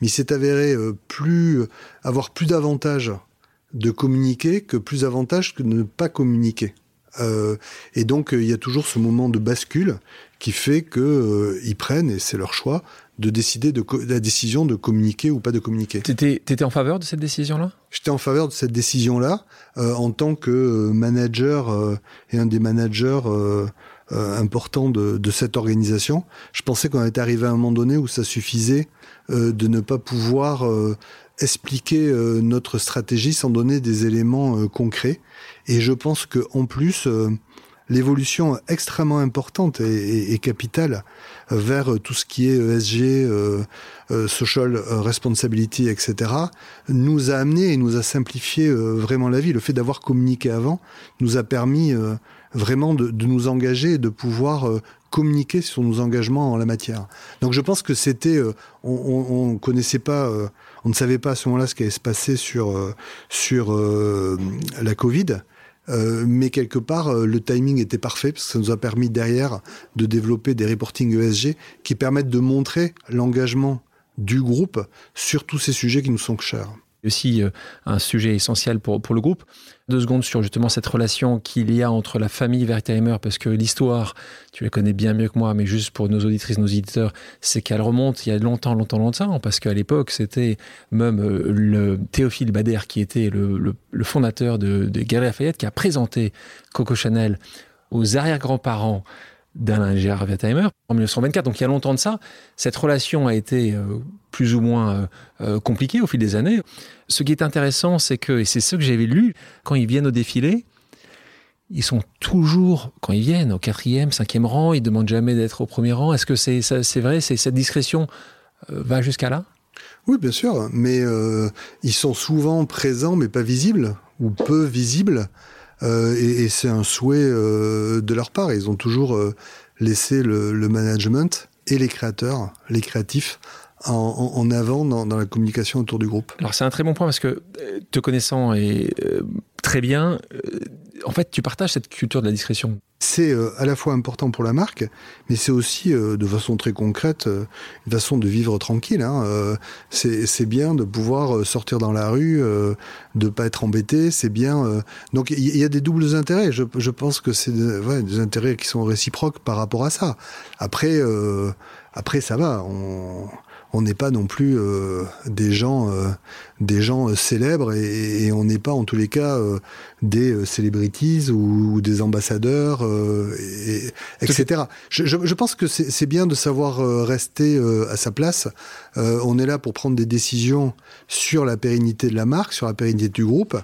Speaker 1: Mais il s'est avéré plus avoir plus d'avantages de communiquer que plus d'avantages que de ne pas communiquer. Euh, et donc, euh, il y a toujours ce moment de bascule qui fait qu'ils euh, prennent, et c'est leur choix, de décider de la décision de communiquer ou pas de communiquer.
Speaker 2: Tu étais, en faveur de cette décision-là?
Speaker 1: J'étais en faveur de cette décision-là en tant que manager et un des managers importants de, de, cette organisation. Je pensais qu'on était arrivé à un moment donné où ça suffisait de ne pas pouvoir expliquer notre stratégie sans donner des éléments concrets et je pense que en plus, euh, l'évolution extrêmement importante et, capitale euh, vers tout ce qui est ESG, euh, social responsibility, etc., nous a amené et nous a simplifié vraiment la vie. Le fait d'avoir communiqué avant nous a permis vraiment de, nous engager et de pouvoir communiquer sur nos engagements en la matière. Donc je pense que c'était, on, on, on, connaissait pas, on ne savait pas à ce moment-là ce qui allait se passer sur sur la Covid. Euh, mais quelque part, euh, le timing était parfait parce que ça nous a permis derrière de développer des reporting ESG qui permettent de montrer l'engagement du groupe sur tous ces sujets qui nous sont chers
Speaker 2: aussi euh, un sujet essentiel pour, pour le groupe. Deux secondes sur justement cette relation qu'il y a entre la famille Wertheimer, parce que l'histoire, tu la connais bien mieux que moi, mais juste pour nos auditrices, nos auditeurs, c'est qu'elle remonte il y a longtemps, longtemps, longtemps, parce qu'à l'époque, c'était même euh, le Théophile Bader, qui était le, le, fondateur de, de Galeries Lafayette, qui a présenté Coco Chanel aux arrière-grands-parents d'Alain Gérard Wertheimer en 1924. Donc il y a longtemps de ça. Cette relation a été euh, plus ou moins euh, euh, compliquée au fil des années. Ce qui est intéressant, c'est que, et c'est ce que j'avais lu, quand ils viennent au défilé, ils sont toujours, quand ils viennent, au quatrième, cinquième rang, ils demandent jamais d'être au premier rang. Est-ce que c'est vrai, cette discrétion va jusqu'à là?
Speaker 1: Oui, bien sûr, mais ils sont souvent présents, mais pas visibles ou peu visibles. Euh, et, c'est un souhait euh, de leur part. Ils ont toujours euh, laissé le, management et les créateurs, les créatifs, en, en avant dans, dans, la communication autour du groupe.
Speaker 2: Alors c'est un très bon point parce que te connaissant et très bien, en fait, tu partages cette culture de la discrétion.
Speaker 1: C'est euh, à la fois important pour la marque, mais c'est aussi, euh, de façon très concrète, euh, une façon de vivre tranquille. Hein. c'est bien de pouvoir sortir dans la rue, de pas être embêté. C'est bien. Donc il y, a des doubles intérêts. Je, je pense que c'est ouais, des intérêts qui sont réciproques par rapport à ça. Après, après ça va. On, on n'est pas non plus euh, des gens, euh, des gens euh, célèbres et, on n'est pas en tous les cas des celebrities ou, des ambassadeurs, et, etc. Je, je, pense que c'est bien de savoir rester à sa place. on est là pour prendre des décisions sur la pérennité de la marque, sur la pérennité du groupe.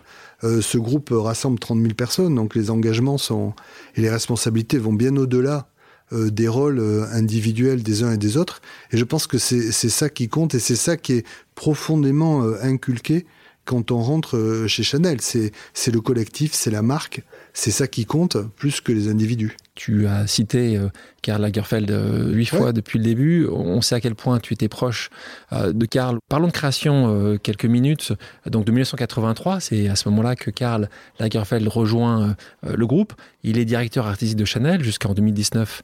Speaker 1: ce groupe rassemble 30 000 personnes, donc les engagements sont et les responsabilités vont bien au-delà des rôles individuels des uns et des autres. Et je pense que c'est ça qui compte et c'est ça qui est profondément inculqué quand on rentre chez Chanel. C'est le collectif, c'est la marque, c'est ça qui compte plus que les individus.
Speaker 2: Tu as cité euh, Karl Lagerfeld euh, huit fois depuis le début. On sait à quel point tu étais proche euh, de Karl. Parlons de création quelques minutes. Donc de 1983, c'est à ce moment-là que Karl Lagerfeld rejoint le groupe. Il est directeur artistique de Chanel jusqu'en 2019.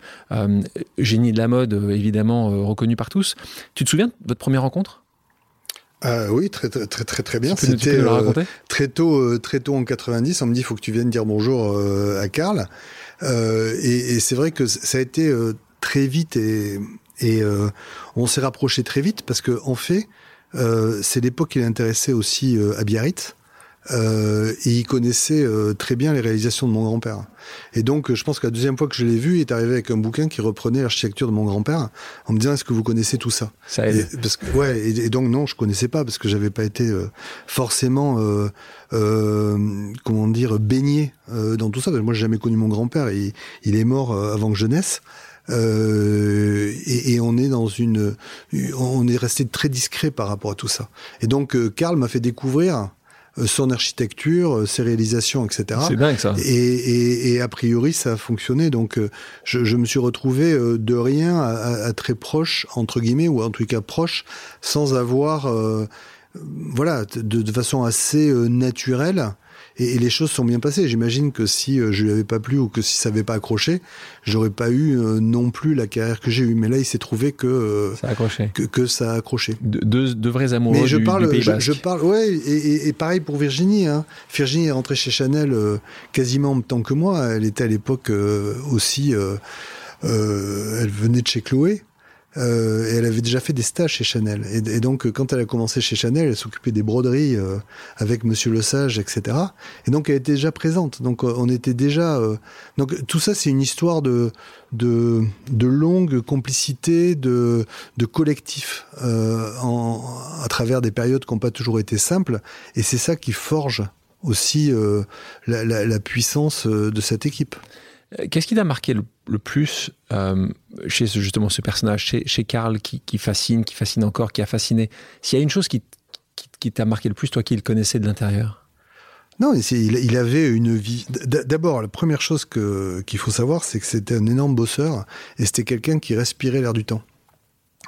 Speaker 2: génie de la mode, évidemment reconnu par tous. Tu te souviens de votre première rencontre?
Speaker 1: Ah oui, très très très très bien. C'était euh, très tôt, euh, très tôt en 90. On me dit, il faut que tu viennes dire bonjour euh, à Karl. et, et c'est vrai que ça a été très vite et, et on s'est rapproché très vite parce que en fait, c'est l'époque qui l'intéressait aussi à Biarritz. Euh, et il connaissait euh, très bien les réalisations de mon grand-père. Et donc, je pense que la deuxième fois que je l'ai vu, il est arrivé avec un bouquin qui reprenait l'architecture de mon grand-père, en me disant est-ce que vous connaissez tout ça?
Speaker 2: Ça aide.
Speaker 1: Et, parce que, ouais, et, donc non, je connaissais pas parce que j'avais pas été euh, forcément, euh, comment dire, baigné dans tout ça. Moi, j'ai jamais connu mon grand-père. Il, il est mort avant que je naisse. Euh, et, et, on est dans une, on est resté très discret par rapport à tout ça. Et donc, Karl m'a fait découvrir euh, son architecture, euh, ses réalisations, etc.
Speaker 2: C'est dingue ça.
Speaker 1: Et, et, a priori, ça a fonctionné. Donc, euh, je, je me suis retrouvé de rien à, très proche, entre guillemets, ou en tout cas proche, sans avoir, voilà, de, de, façon assez naturelle, et, les choses sont bien passées. J'imagine que si euh, je lui avais pas plu ou que si ça avait pas accroché, j'aurais pas eu euh, non plus la carrière que j'ai eue. Mais là, il s'est trouvé que euh,
Speaker 2: ça a accroché.
Speaker 1: Que, que ça a accroché.
Speaker 2: De, vrais amoureux Mais je
Speaker 1: parle,
Speaker 2: du,
Speaker 1: je, parle, ouais, et, et, pareil pour Virginie. Hein. Virginie est rentrée chez Chanel quasiment en même temps que moi. Elle était à l'époque aussi. elle venait de chez Chloé. Euh, et elle avait déjà fait des stages chez Chanel. Et, donc, quand elle a commencé chez Chanel, elle s'occupait des broderies euh, avec Monsieur Le Sage, etc. Et donc, elle était déjà présente. Donc, euh, on était déjà. donc, tout ça, c'est une histoire de de, longue complicité, de, de collectif à travers des périodes qui n'ont pas toujours été simples. Et c'est ça qui forge aussi la puissance de cette équipe.
Speaker 2: Qu'est-ce qui t'a marqué le, plus euh, chez justement ce personnage, chez, Karl qui, fascine, qui fascine encore, qui a fasciné? S'il y a une chose qui, t'a marqué le plus, toi qui le connaissais de l'intérieur?
Speaker 1: Non, il, avait une vie. D'abord, la première chose qu'il faut savoir, c'est que c'était un énorme bosseur et c'était quelqu'un qui respirait l'air du temps.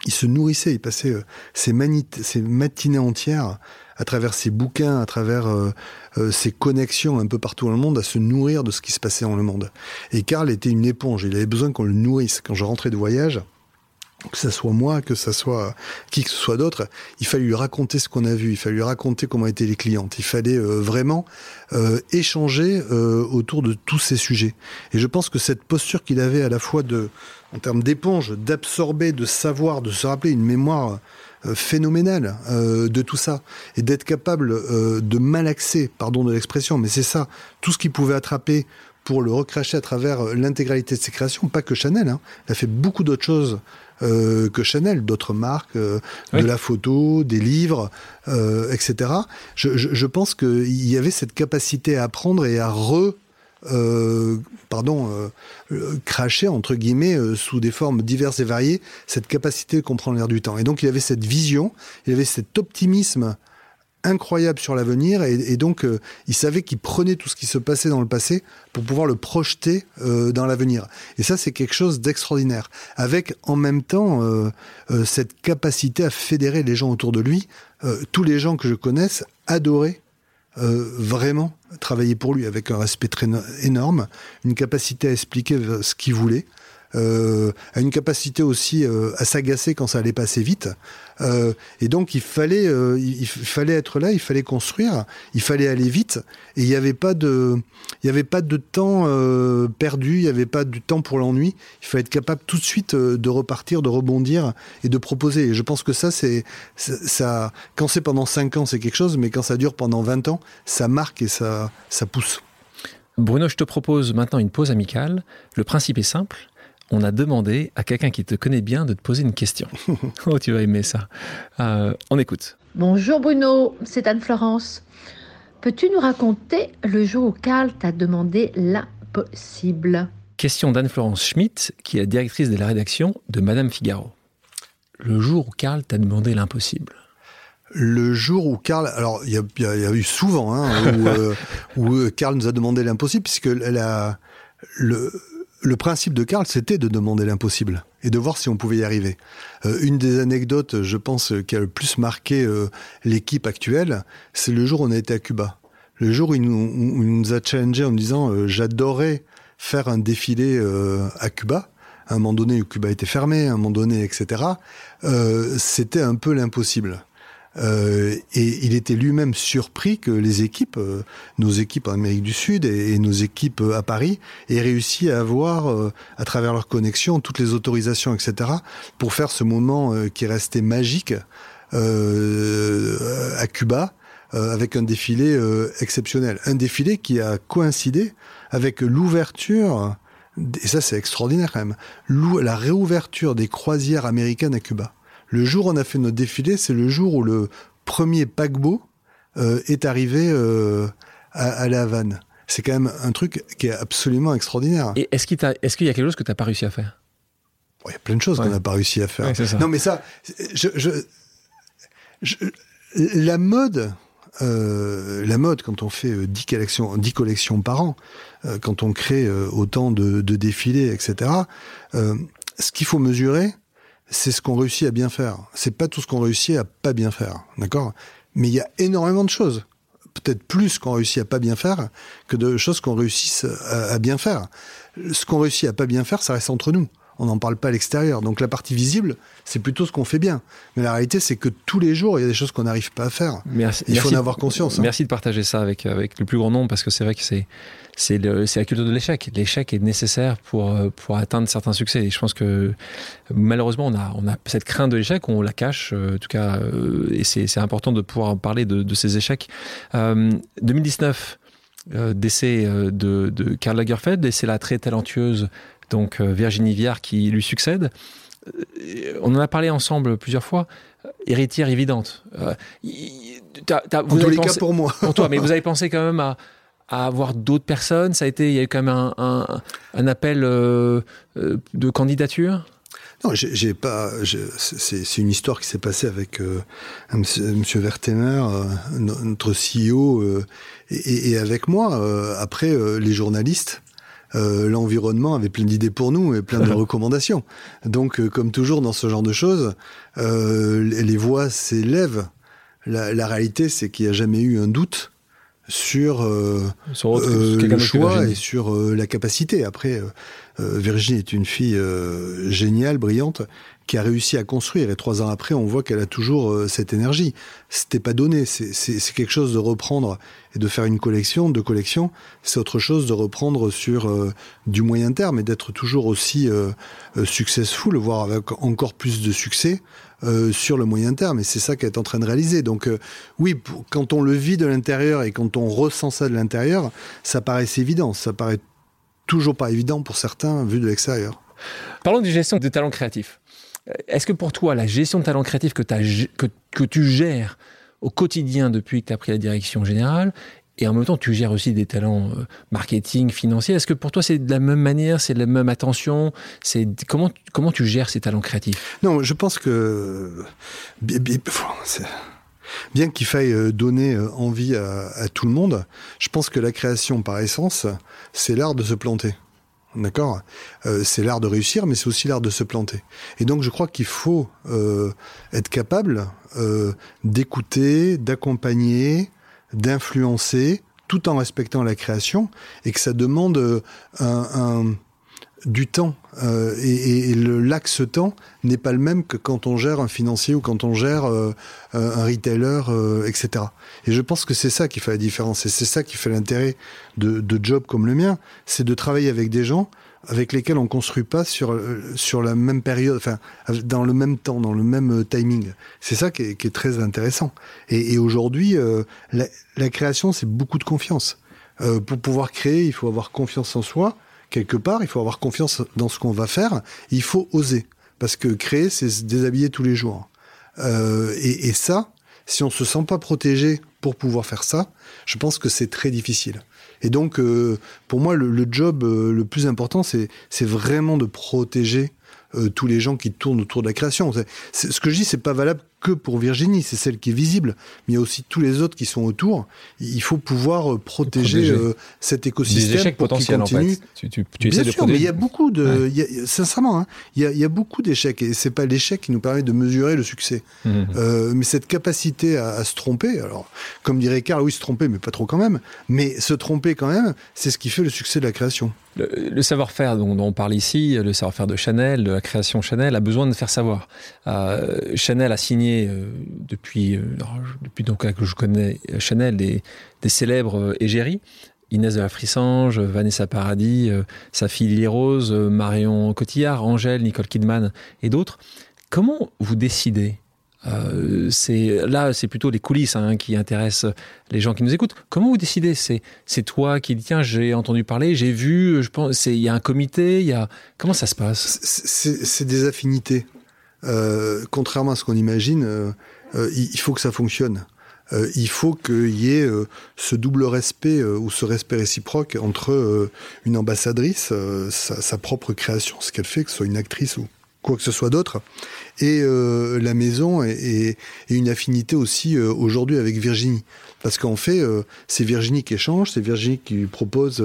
Speaker 1: Il se nourrissait, il passait euh, ses matinées entières à travers ses bouquins, à travers euh, euh, ses connexions un peu partout dans le monde, à se nourrir de ce qui se passait dans le monde. Et Karl était une éponge, il avait besoin qu'on le nourrisse. Quand je rentrais de voyage, que ce soit moi, que ce soit qui que ce soit d'autre, il fallait lui raconter ce qu'on a vu, il fallait lui raconter comment étaient les clientes, il fallait euh, vraiment échanger autour de tous ces sujets. Et je pense que cette posture qu'il avait à la fois de, en termes d'éponge, d'absorber, de savoir, de se rappeler une mémoire phénoménal euh, de tout ça et d'être capable euh, de malaxer, pardon de l'expression, mais c'est ça, tout ce qu'il pouvait attraper pour le recracher à travers l'intégralité de ses créations, pas que Chanel, hein. il a fait beaucoup d'autres choses que Chanel, d'autres marques, de la photo, des livres, etc. Je, je, je pense qu'il y avait cette capacité à apprendre et à re euh, pardon, euh, euh, cracher entre guillemets sous des formes diverses et variées cette capacité de comprendre l'air du temps. Et donc il avait cette vision, il avait cet optimisme incroyable sur l'avenir et, donc il savait qu'il prenait tout ce qui se passait dans le passé pour pouvoir le projeter dans l'avenir. Et ça c'est quelque chose d'extraordinaire, avec en même temps cette capacité à fédérer les gens autour de lui. tous les gens que je connaisse adoraient euh, vraiment travailler pour lui avec un respect très énorme, une capacité à expliquer ce qu'il voulait, euh, a une capacité aussi euh, à s'agacer quand ça allait passer vite. Euh, et donc il fallait, euh, il fallait être là, il fallait construire, il fallait aller vite. Et il n'y avait pas de, il y avait pas de temps perdu, il n'y avait pas de temps pour l'ennui. Il fallait être capable tout de suite de repartir, de rebondir et de proposer. Et je pense que ça, c'est ça. Quand c'est pendant 5 ans, c'est quelque chose, mais quand ça dure pendant 20 ans, ça marque et ça, ça pousse.
Speaker 2: Bruno, je te propose maintenant une pause amicale. Le principe est simple on a demandé à quelqu'un qui te connaît bien de te poser une question. oh, tu vas aimer ça. Euh, on écoute.
Speaker 3: Bonjour Bruno, c'est Anne-Florence. Peux-tu nous raconter le jour où Karl t'a demandé l'impossible?
Speaker 2: Question d'Anne-Florence Schmitt, qui est directrice de la rédaction de Madame Figaro. Le jour où Karl t'a demandé l'impossible.
Speaker 1: Le jour où Karl, alors il y, a, eu souvent hein, où, euh, où, Karl nous a demandé l'impossible, puisque la, le, le principe de Karl, c'était de demander l'impossible et de voir si on pouvait y arriver. Euh, une des anecdotes, je pense, qui a le plus marqué euh, l'équipe actuelle, c'est le jour où on a été à Cuba. Le jour où il nous, a challengé en nous disant euh, j'adorais faire un défilé à Cuba. À un moment donné où Cuba était fermé, à un moment donné, etc. c'était un peu l'impossible. Euh, et il était lui-même surpris que les équipes, euh, nos équipes en Amérique du Sud et, nos équipes euh, à Paris, aient réussi à avoir, à travers leurs connexions, toutes les autorisations, etc., pour faire ce moment qui restait magique à Cuba, avec un défilé exceptionnel. Un défilé qui a coïncidé avec l'ouverture, et ça c'est extraordinaire quand même, la réouverture des croisières américaines à Cuba. Le jour où on a fait notre défilé, c'est le jour où le premier paquebot euh, est arrivé euh, à, La Havane. C'est quand même un truc qui est absolument extraordinaire.
Speaker 2: Et est-ce qu'il, est y a quelque chose que tu n'as pas réussi à faire?
Speaker 1: Il y a plein de choses qu'on n'a pas réussi à faire. Non, mais ça, la mode, euh, la mode, quand on fait 10 collections, 10 collections par an, quand on crée autant de, de défilés, etc., ce qu'il faut mesurer, c'est ce qu'on réussit à bien faire. C'est pas tout ce qu'on réussit à pas bien faire, d'accord? Mais il y a énormément de choses, peut-être plus qu'on réussit à pas bien faire que de choses qu'on réussit à, bien faire. Ce qu'on réussit à pas bien faire, ça reste entre nous. On n'en parle pas à l'extérieur. Donc la partie visible, c'est plutôt ce qu'on fait bien. Mais la réalité, c'est que tous les jours, il y a des choses qu'on n'arrive pas à faire.
Speaker 2: Merci,
Speaker 1: il faut en avoir conscience.
Speaker 2: Hein. Merci de partager ça avec, avec le plus grand nombre, parce que c'est vrai que c'est c'est la culture de l'échec. L'échec est nécessaire pour, euh, pour atteindre certains succès. Et je pense que malheureusement, on a, on a cette crainte de l'échec, on la cache, euh, en tout cas, euh, et c'est important de pouvoir parler de, de ces échecs. 2019, décès de, de Karl Lagerfeld, et c'est la très talentueuse donc Virginie Viard qui lui succède. On en a parlé ensemble plusieurs fois. Héritière évidente.
Speaker 1: Euh, en tous les cas pour moi.
Speaker 2: Pour toi, mais vous avez pensé quand même à, à avoir d'autres personnes Ça a été, il y a eu quand même un, un, appel euh, euh, de candidature?
Speaker 1: Non, j'ai pas. C'est une histoire qui s'est passée avec euh, Monsieur Vertemer, notre CEO, et, et, avec moi. après, les journalistes, l'environnement avait plein d'idées pour nous et plein de recommandations. Donc, comme toujours dans ce genre de choses, les voix s'élèvent. La, la, réalité, c'est qu'il n'y a jamais eu un doute sur, euh, euh, le choix et sur euh, la capacité. Après, Virginie est une fille géniale, brillante, qui a réussi à construire. Et trois ans après, on voit qu'elle a toujours cette énergie. C'était pas donné. C'est quelque chose de reprendre et de faire une collection, de collection. C'est autre chose de reprendre sur du moyen terme et d'être toujours aussi successful, voire avec encore plus de succès euh, sur le moyen terme. Et c'est ça qu'elle est en train de réaliser. Donc euh, oui, quand on le vit de l'intérieur et quand on ressent ça de l'intérieur, ça paraît évident. Ça paraît toujours pas évident pour certains vu de l'extérieur.
Speaker 2: Parlons de gestion de talents créatifs. Est-ce que pour toi, la gestion de talents créatifs que, tu gères au quotidien depuis que tu as pris la direction générale et en même temps, tu gères aussi des talents euh, marketing, financiers. Est-ce que pour toi, c'est de la même manière, c'est de la même attention C'est comment comment tu gères ces talents créatifs?
Speaker 1: Non, je pense que bien qu'il faille euh, donner euh, envie à, tout le monde, je pense que la création, par essence, c'est l'art de se planter. D'accord? C'est l'art de réussir, mais c'est aussi l'art de se planter. Et donc, je crois qu'il faut être capable d'écouter, d'accompagner, d'influencer tout en respectant la création et que ça demande euh, un, du temps euh, et, le l'axe temps n'est pas le même que quand on gère un financier ou quand on gère euh, un retailer, etc. Et je pense que c'est ça qui fait la différence et c'est ça qui fait l'intérêt de, de jobs comme le mien, c'est de travailler avec des gens avec lesquels on construit pas sur sur la même période, enfin dans le même temps, dans le même euh, timing. C'est ça qui est, qui est, très intéressant. Et, et aujourd'hui, euh, la, la, création, c'est beaucoup de confiance. Euh, pour pouvoir créer, il faut avoir confiance en soi quelque part. Il faut avoir confiance dans ce qu'on va faire. Il faut oser parce que créer, c'est se déshabiller tous les jours. Euh, et, et ça, si on se sent pas protégé pour pouvoir faire ça, je pense que c'est très difficile. Et donc, pour moi, le, job le plus important, c'est vraiment de protéger tous les gens qui tournent autour de la création. ce que je dis, c'est pas valable que pour Virginie, c'est celle qui est visible, mais il y a aussi tous les autres qui sont autour. Il faut pouvoir euh, protéger, euh, cet écosystème.
Speaker 2: Des échecs potentiels, en fait.
Speaker 1: Tu, tu, tu Bien sûr, mais il y a beaucoup de, sincèrement, hein, il, y a, il, y a, beaucoup d'échecs et c'est pas l'échec qui nous permet de mesurer le succès. Mmh. Euh, mais cette capacité à, à, se tromper, alors, comme dirait Carl, oui, se tromper, mais pas trop quand même, mais se tromper quand même, c'est ce qui fait le succès de la création.
Speaker 2: Le, savoir-faire dont, on parle ici, le savoir-faire de Chanel, de la création Chanel, a besoin de faire savoir. Euh, Chanel a signé euh, depuis, euh, depuis donc que je connais Chanel des, des célèbres égéries. Inès de la Frissange, Vanessa Paradis, sa fille Lily Rose, Marion Cotillard, Angèle, Nicole Kidman et d'autres. Comment vous décidez euh, là, c'est plutôt les coulisses hein, qui intéressent les gens qui nous écoutent. Comment vous décidez C'est c'est toi qui dis tiens j'ai entendu parler, j'ai vu, je pense il y a un comité, il y a comment ça se passe?
Speaker 1: C'est des affinités. Euh, contrairement à ce qu'on imagine, euh, il faut que ça fonctionne. il faut qu'il y ait ce double respect ou ce respect réciproque entre une ambassadrice, sa, sa, propre création, ce qu'elle fait, que ce soit une actrice ou quoi que ce soit d'autre, et euh, la maison est, une affinité aussi euh, aujourd'hui avec Virginie. Parce qu'en fait, euh, c'est Virginie qui échange, c'est Virginie qui lui propose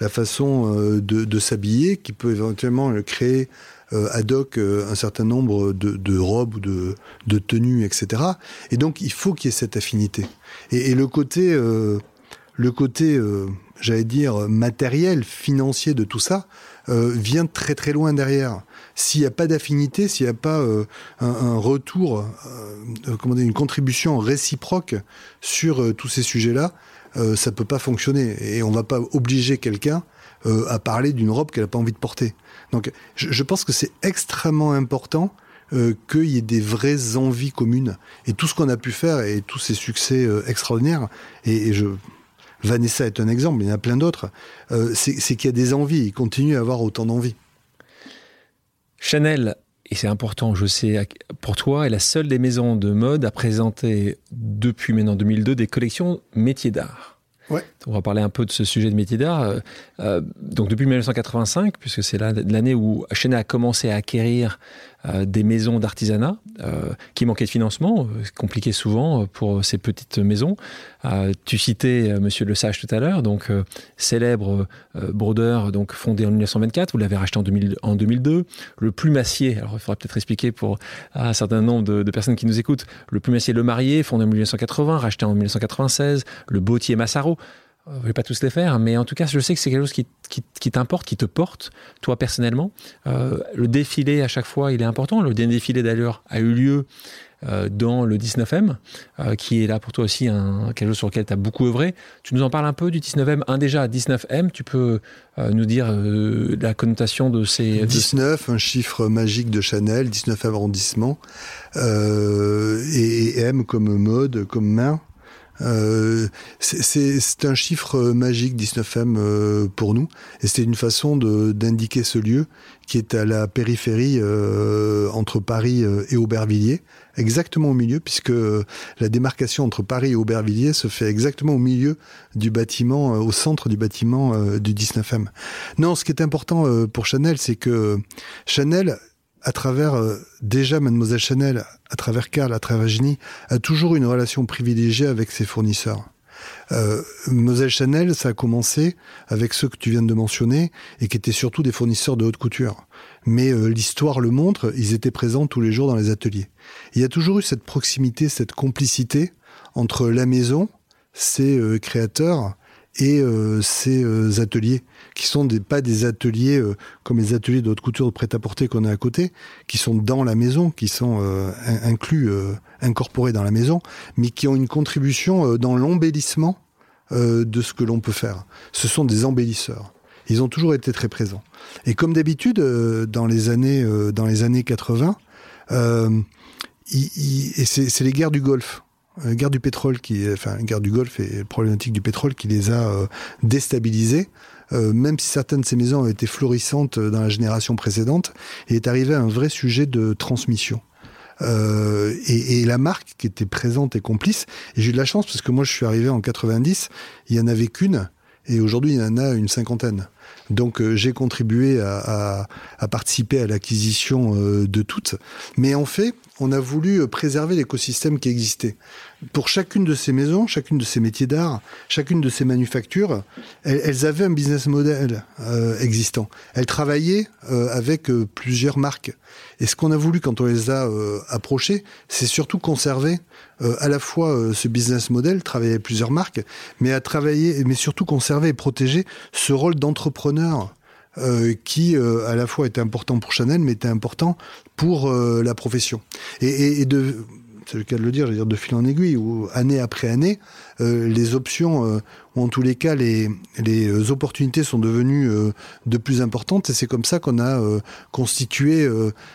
Speaker 1: la façon de, s'habiller, qui peut éventuellement créer ad hoc un certain nombre de, robes ou de, de, tenues, etc. Et donc, il faut qu'il y ait cette affinité. Et, et le côté, le côté j'allais dire, matériel, financier de tout ça, vient très très loin derrière s'il n'y a pas d'affinité, s'il n'y a pas euh, un, retour, euh, comment dire, une contribution réciproque sur euh, tous ces sujets-là, ça ne peut pas fonctionner. Et on ne va pas obliger quelqu'un à parler d'une robe qu'elle n'a pas envie de porter. Donc je, pense que c'est extrêmement important qu'il y ait des vraies envies communes. Et tout ce qu'on a pu faire et tous ces succès extraordinaires, et, Vanessa est un exemple, il y en a plein d'autres, c'est qu'il y a des envies, il continue à avoir autant d'envies.
Speaker 2: Chanel, et c'est important, je sais, pour toi, est la seule des maisons de mode à présenter depuis maintenant 2002 des collections métiers d'art. On va parler un peu de ce sujet de métier d'art. Euh, euh, donc depuis 1985, puisque c'est l'année où Chanel a commencé à acquérir euh, des maisons d'artisanat qui manquaient de financement, compliqué souvent pour ces petites maisons. tu citais Monsieur Le Sage tout à l'heure, donc célèbre brodeur, donc fondé en 1924. Vous l'avez racheté en, 2002. Le plumassier, alors il faudra peut-être expliquer pour un certain nombre de, de, personnes qui nous écoutent. Le plumassier Le Marié, fondé en 1980, racheté en 1996. Le Bottier Massaro je ne vais pas tous les faire, mais en tout cas, je sais que c'est quelque chose qui, t'importe, qui te porte, toi personnellement. Euh, le défilé, à chaque fois, il est important. Le défilé, d'ailleurs, a eu lieu euh, dans le 19M, euh, qui est là pour toi aussi un, quelque chose sur lequel tu as beaucoup œuvré. Tu nous en parles un peu du 19M. Un déjà, 19M, tu peux nous dire la connotation de ces...
Speaker 1: 19, un chiffre magique de Chanel, 19 arrondissement, et M comme mode, comme main. Euh, c'est un chiffre magique 19M euh, pour nous, et c'était une façon d'indiquer ce lieu qui est à la périphérie euh, entre Paris et Aubervilliers, exactement au milieu, puisque la démarcation entre Paris et Aubervilliers se fait exactement au milieu du bâtiment, au centre du bâtiment du 19M. Non, ce qui est important pour Chanel, c'est que Chanel à travers euh, déjà Mademoiselle Chanel, à travers Carl, à travers Virginie, a toujours une relation privilégiée avec ses fournisseurs. Euh, Mademoiselle Chanel, ça a commencé avec ceux que tu viens de mentionner et qui étaient surtout des fournisseurs de haute couture. Mais euh, l'histoire le montre, ils étaient présents tous les jours dans les ateliers. Il y a toujours eu cette proximité, cette complicité entre la maison, ses euh, créateurs et ces ateliers qui sont pas des ateliers euh, comme les ateliers de haute couture de prêt-à-porter qu'on a à côté, qui sont dans la maison, qui sont euh, inclus, euh, incorporés dans la maison, mais qui ont une contribution dans l'embellissement de ce que l'on peut faire. Ce sont des embellisseurs. Ils ont toujours été très présents. Et comme d'habitude, dans les années dans les années 80, et c'est les guerres du Golfe. Guerre du pétrole qui, enfin, guerre du Golfe et problématique du pétrole qui les a déstabilisés. Euh, même si certaines de ces maisons ont été florissantes euh, dans la génération précédente, il est arrivé un vrai sujet de transmission. Euh, et, et, la marque qui était présente et complice. Et j'ai eu de la chance parce que moi je suis arrivé en 90, il y en avait qu'une. Et aujourd'hui, il y en a une cinquantaine. Donc j'ai contribué à, à, participer à l'acquisition de toutes. Mais en fait, on a voulu préserver l'écosystème qui existait pour chacune de ces maisons, chacune de ces métiers d'art, chacune de ces manufactures, elles, avaient un business model euh, existant. Elles travaillaient euh, avec euh, plusieurs marques. Et ce qu'on a voulu quand on les a approchées, c'est surtout conserver à la fois ce business model, travailler avec plusieurs marques, mais à travailler, mais surtout conserver et protéger ce rôle d'entrepreneur qui à la fois était important pour Chanel, mais était important pour la profession. Et, et de c'est le cas de le dire, je veux dire de fil en aiguille, ou année après année, euh, les options, euh, ou en tous les cas les, les euh, opportunités sont devenues de plus importantes, et c'est comme ça qu'on a constitué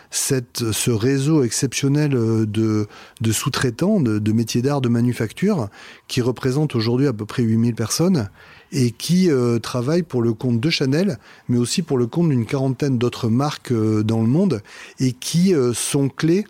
Speaker 1: cette, ce réseau exceptionnel de, de sous-traitants, de, de, métiers d'art, de manufacture, qui représente aujourd'hui à peu près 8000 personnes, et qui travaillent pour le compte de Chanel, mais aussi pour le compte d'une quarantaine d'autres marques dans le monde, et qui sont clés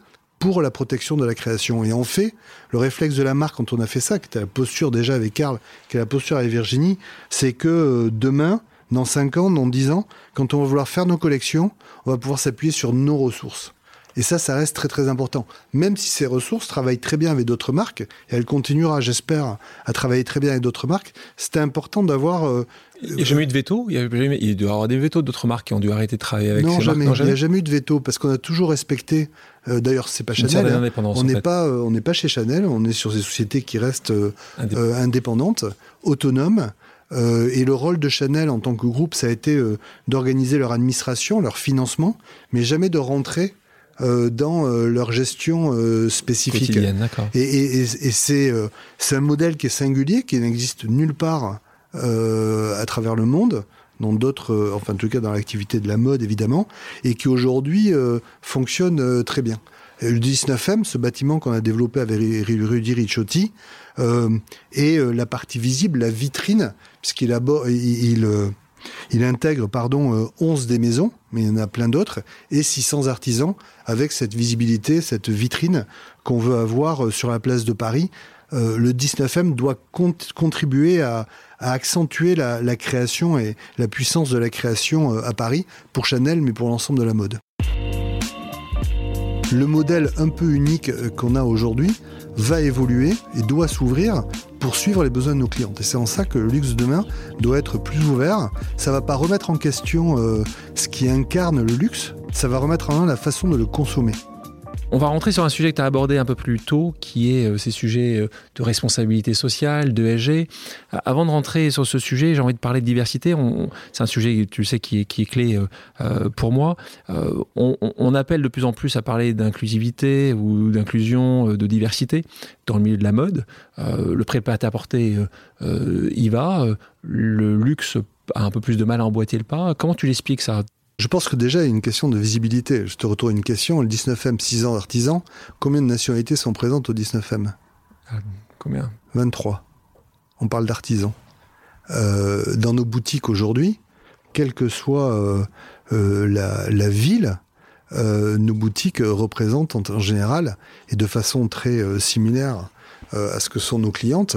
Speaker 1: pour la protection de la création. Et en fait, le réflexe de la marque, quand on a fait ça, qui était la posture déjà avec Karl, qui est la posture avec Virginie, c'est que euh, demain, dans 5 ans, dans 10 ans, quand on va vouloir faire nos collections, on va pouvoir s'appuyer sur nos ressources. Et ça, ça reste très très important. Même si ces ressources travaillent très bien avec d'autres marques, et elle continuera, j'espère, à travailler très bien avec d'autres marques, c'était important d'avoir... Euh,
Speaker 2: il n'y a jamais eu de veto? Il, y a jamais, il doit y avoir des vetos d'autres marques qui ont dû arrêter de travailler avec
Speaker 1: non,
Speaker 2: ces
Speaker 1: jamais.
Speaker 2: marques
Speaker 1: Non, il n'y a jamais eu de veto, parce qu'on a toujours respecté... Euh, D'ailleurs, c'est pas Chanel. Hein. On n'est pas, euh, on n'est pas chez Chanel. On est sur des sociétés qui restent euh, indépendantes, autonomes. Euh, et le rôle de Chanel en tant que groupe, ça a été d'organiser leur administration, leur financement, mais jamais de rentrer euh, dans euh, leur gestion euh, spécifique. Et, et, et c'est un modèle qui est singulier, qui n'existe nulle part à travers le monde dans d'autres, enfin en tout cas dans l'activité de la mode évidemment, et qui aujourd'hui fonctionne très bien. Le 19M, ce bâtiment qu'on a développé avec Rudy Ricciotti, euh, est la partie visible, la vitrine, puisqu'il il, il, il intègre pardon 11 des maisons, mais il y en a plein d'autres, et 600 artisans avec cette visibilité, cette vitrine qu'on veut avoir euh, sur la place de Paris. Euh, le 19M doit contribuer à, accentuer la, création et la puissance de la création euh, à Paris pour Chanel, mais pour l'ensemble de la mode. Le modèle un peu unique qu'on a aujourd'hui va évoluer et doit s'ouvrir pour suivre les besoins de nos clients. Et c'est en ça que le luxe demain doit être plus ouvert. Ça va pas remettre en question euh, ce qui incarne le luxe, ça va remettre en main la façon de le consommer.
Speaker 2: On va rentrer sur un sujet que tu as abordé un peu plus tôt, qui est euh, ces sujets euh, de responsabilité sociale, de SG. Avant de rentrer sur ce sujet, j'ai envie de parler de diversité. C'est un sujet, tu sais, qui est, clé euh, pour moi. On, appelle de plus en plus à parler d'inclusivité ou d'inclusion, de diversité dans le milieu de la mode. Le prêt-à-porter y va. Le luxe a un peu plus de mal à emboîter le pas. Comment tu l'expliques ça
Speaker 1: je pense que déjà, il y a une question de visibilité. Je te retourne une question. Le 19M, 6 ans d'artisans, combien de nationalités sont présentes au 19M
Speaker 2: ah, Combien?
Speaker 1: 23. On parle d'artisans. Euh, dans nos boutiques aujourd'hui, quelle que soit euh, euh, la, ville, nos boutiques représentent en général, et de façon très similaire à ce que sont nos clientes,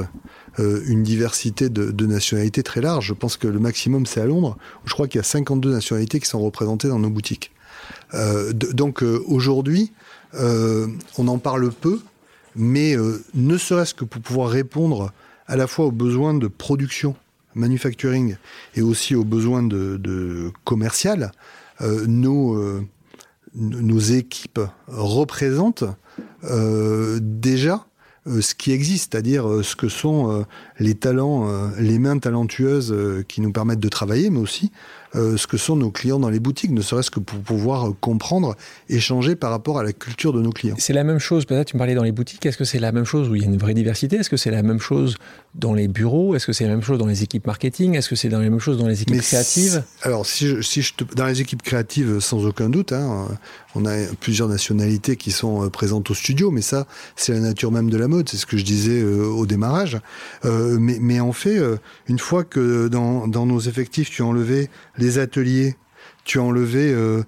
Speaker 1: euh, une diversité de, nationalités très large. Je pense que le maximum, c'est à Londres, où je crois qu'il y a 52 nationalités qui sont représentées dans nos boutiques. Euh, donc euh, aujourd'hui, on en parle peu, mais ne serait-ce que pour pouvoir répondre à la fois aux besoins de production, manufacturing, et aussi aux besoins de, de commercial, nos, nos équipes représentent déjà euh, ce qui existe, c'est-à-dire euh, ce que sont euh, les talents, les mains talentueuses qui nous permettent de travailler, mais aussi ce que sont nos clients dans les boutiques, ne serait-ce que pour pouvoir comprendre, échanger par rapport à la culture de nos clients.
Speaker 2: C'est la même chose, peut-être tu me parlais dans les boutiques, est-ce que c'est la même chose où il y a une vraie diversité? Est-ce que c'est la même chose dans les bureaux? Est-ce que c'est la même chose dans les équipes marketing? Est-ce que c'est dans les mêmes choses dans les équipes créatives?
Speaker 1: Alors, si je, si je te, dans les équipes créatives, sans aucun doute, hein, on a plusieurs nationalités qui sont présentes au studio, mais ça, c'est la nature même de la mode, c'est ce que je disais au démarrage. Euh, mais, mais, en fait, euh, une fois que dans, dans, nos effectifs, tu as enlevé les ateliers, tu as enlevé euh,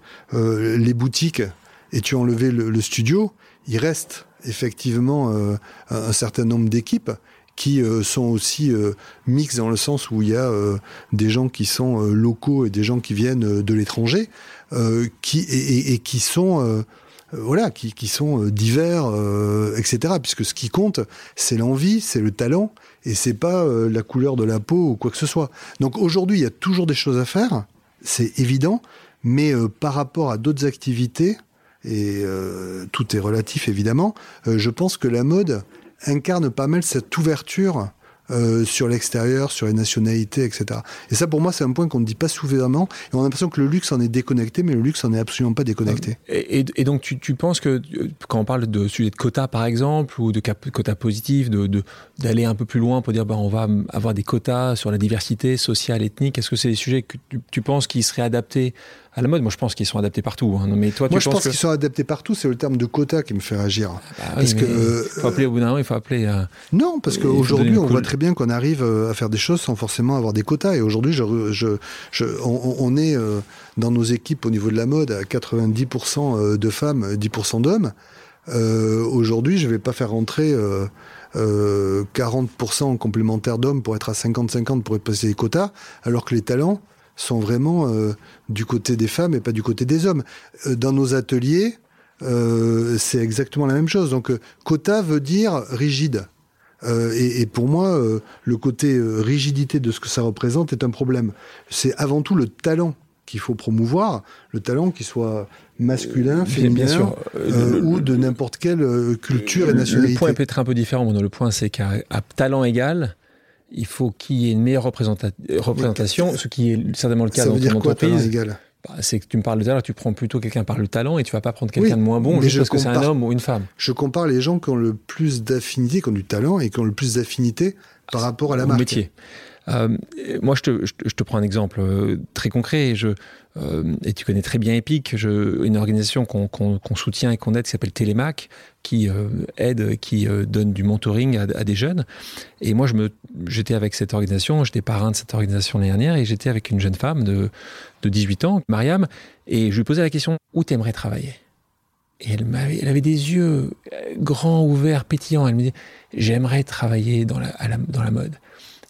Speaker 1: les boutiques et tu as enlevé le, studio, il reste effectivement un certain nombre d'équipes qui sont aussi mixtes dans le sens où il y a des gens qui sont locaux et des gens qui viennent de l'étranger, qui et, qui sont voilà, qui, qui, sont divers, etc. Puisque ce qui compte, c'est l'envie, c'est le talent, et c'est pas la couleur de la peau ou quoi que ce soit. Donc aujourd'hui, il y a toujours des choses à faire, c'est évident, mais par rapport à d'autres activités, et euh, tout est relatif évidemment, euh, je pense que la mode incarne pas mal cette ouverture euh, sur l'extérieur, sur les nationalités, etc. Et ça, pour moi, c'est un point qu'on ne dit pas suffisamment. Et on a l'impression que le luxe en est déconnecté, mais le luxe en est absolument pas déconnecté.
Speaker 2: Et, donc, tu, tu, penses que quand on parle de sujet de quotas, par exemple, ou de quotas positifs, de, d'aller un peu plus loin pour dire ben, on va avoir des quotas sur la diversité sociale, ethnique, est-ce que c'est des sujets que tu, tu penses qui seraient adaptés à la mode. Moi, je pense qu'ils sont adaptés partout. Hein. Mais toi,
Speaker 1: Moi,
Speaker 2: tu
Speaker 1: je pense
Speaker 2: qu'ils
Speaker 1: sont adaptés partout. C'est le terme de quota qui me fait réagir.
Speaker 2: Ah bah parce que euh, il faut appeler au bout d'un moment, il faut appeler. Euh,
Speaker 1: non, parce qu'aujourd'hui, on voit très bien qu'on arrive euh, à faire des choses sans forcément avoir des quotas. Et aujourd'hui, je, je, je, on, on, est dans nos équipes au niveau de la mode à 90% de femmes, 10% d'hommes. aujourd'hui, je vais pas faire rentrer. Euh, 40% complémentaires d'hommes pour être à 50-50 pour être passé les quotas, alors que les talents, sont vraiment euh, du côté des femmes et pas du côté des hommes. Euh, dans nos ateliers, euh, c'est exactement la même chose. Donc, quota veut dire rigide. Et, et, pour moi, le côté rigidité de ce que ça représente est un problème. C'est avant tout le talent qu'il faut promouvoir, le talent qui soit masculin, féminin, sûr. ou de n'importe quelle culture et nationalité.
Speaker 2: Le point peut être un peu différent. le point, c'est qu'à talent égal, il faut qu'il y ait une meilleure représentation, ce qui est certainement le cas dans ton entreprise. Bah, c'est que tu me parles de talent, tu prends plutôt quelqu'un par le talent et tu vas pas prendre quelqu'un de moins bon juste parce que c'est un homme ou une femme.
Speaker 1: Je compare les gens qui ont le plus d'affinité, qui ont du talent et qui ont le plus d'affinité par rapport à la marque.
Speaker 2: métier. Euh, moi, je te, je, te, prends un exemple euh, très concret. Je, euh, et tu connais très bien Epic, une organisation qu'on soutient et qu'on aide qui s'appelle Télémac, qui aide, qui donne du mentoring à, des jeunes. Et moi, j'étais avec cette organisation, j'étais parrain de cette organisation l'année dernière, et j'étais avec une jeune femme de, de 18 ans, Mariam, et je lui posais la question où t'aimerais travailler? Et elle, avait, elle avait des yeux grands, ouverts, pétillants. Elle me dit J'aimerais travailler dans la, dans la mode.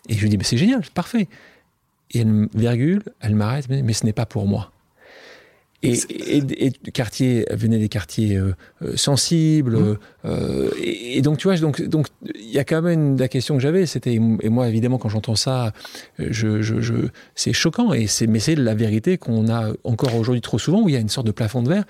Speaker 2: Et je lui dis, c'est génial, parfait. Et elle, virgule, elle m'arrête, mais ce n'est pas pour moi. Et, et, et, quartier venait des quartiers euh, euh, sensibles. Mmh. Euh, et, donc, tu vois, donc, donc, il y a quand même la question que j'avais, c'était, et moi, évidemment, quand j'entends ça, je, je, je c'est choquant. Et c'est, mais c'est la vérité qu'on a encore aujourd'hui trop souvent, où il y a une sorte de plafond de verre,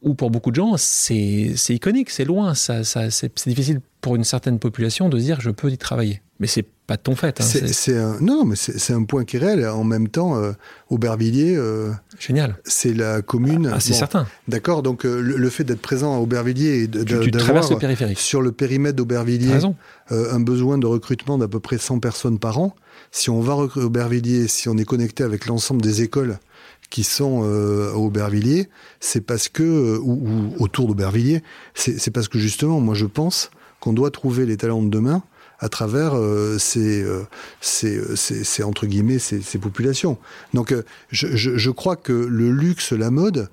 Speaker 2: où pour beaucoup de gens, c'est, c'est iconique, c'est loin, ça, ça, c'est, c'est difficile pour une certaine population de dire je peux y travailler. Mais c'est pas de ton fait. Hein,
Speaker 1: c'est un, non, mais c'est un point qui est réel. En même temps, euh, Aubervilliers, euh,
Speaker 2: génial.
Speaker 1: C'est la commune.
Speaker 2: Ah, c'est certain.
Speaker 1: D'accord. Donc euh, le, fait d'être présent à Aubervilliers et
Speaker 2: d'avoir le périphérique
Speaker 1: sur le périmètre d'Aubervilliers euh, un besoin de recrutement d'à peu près 100 personnes par an. Si on va à Aubervilliers, si on est connecté avec l'ensemble des écoles qui sont à Aubervilliers, c'est parce que ou, ou autour d'Aubervilliers, c'est parce que justement, moi je pense qu'on doit trouver les talents de demain à travers euh, ces, euh, ces, ces, ces, entre guillemets ces, populations. Donc euh, je, je, je, crois que le luxe, la mode,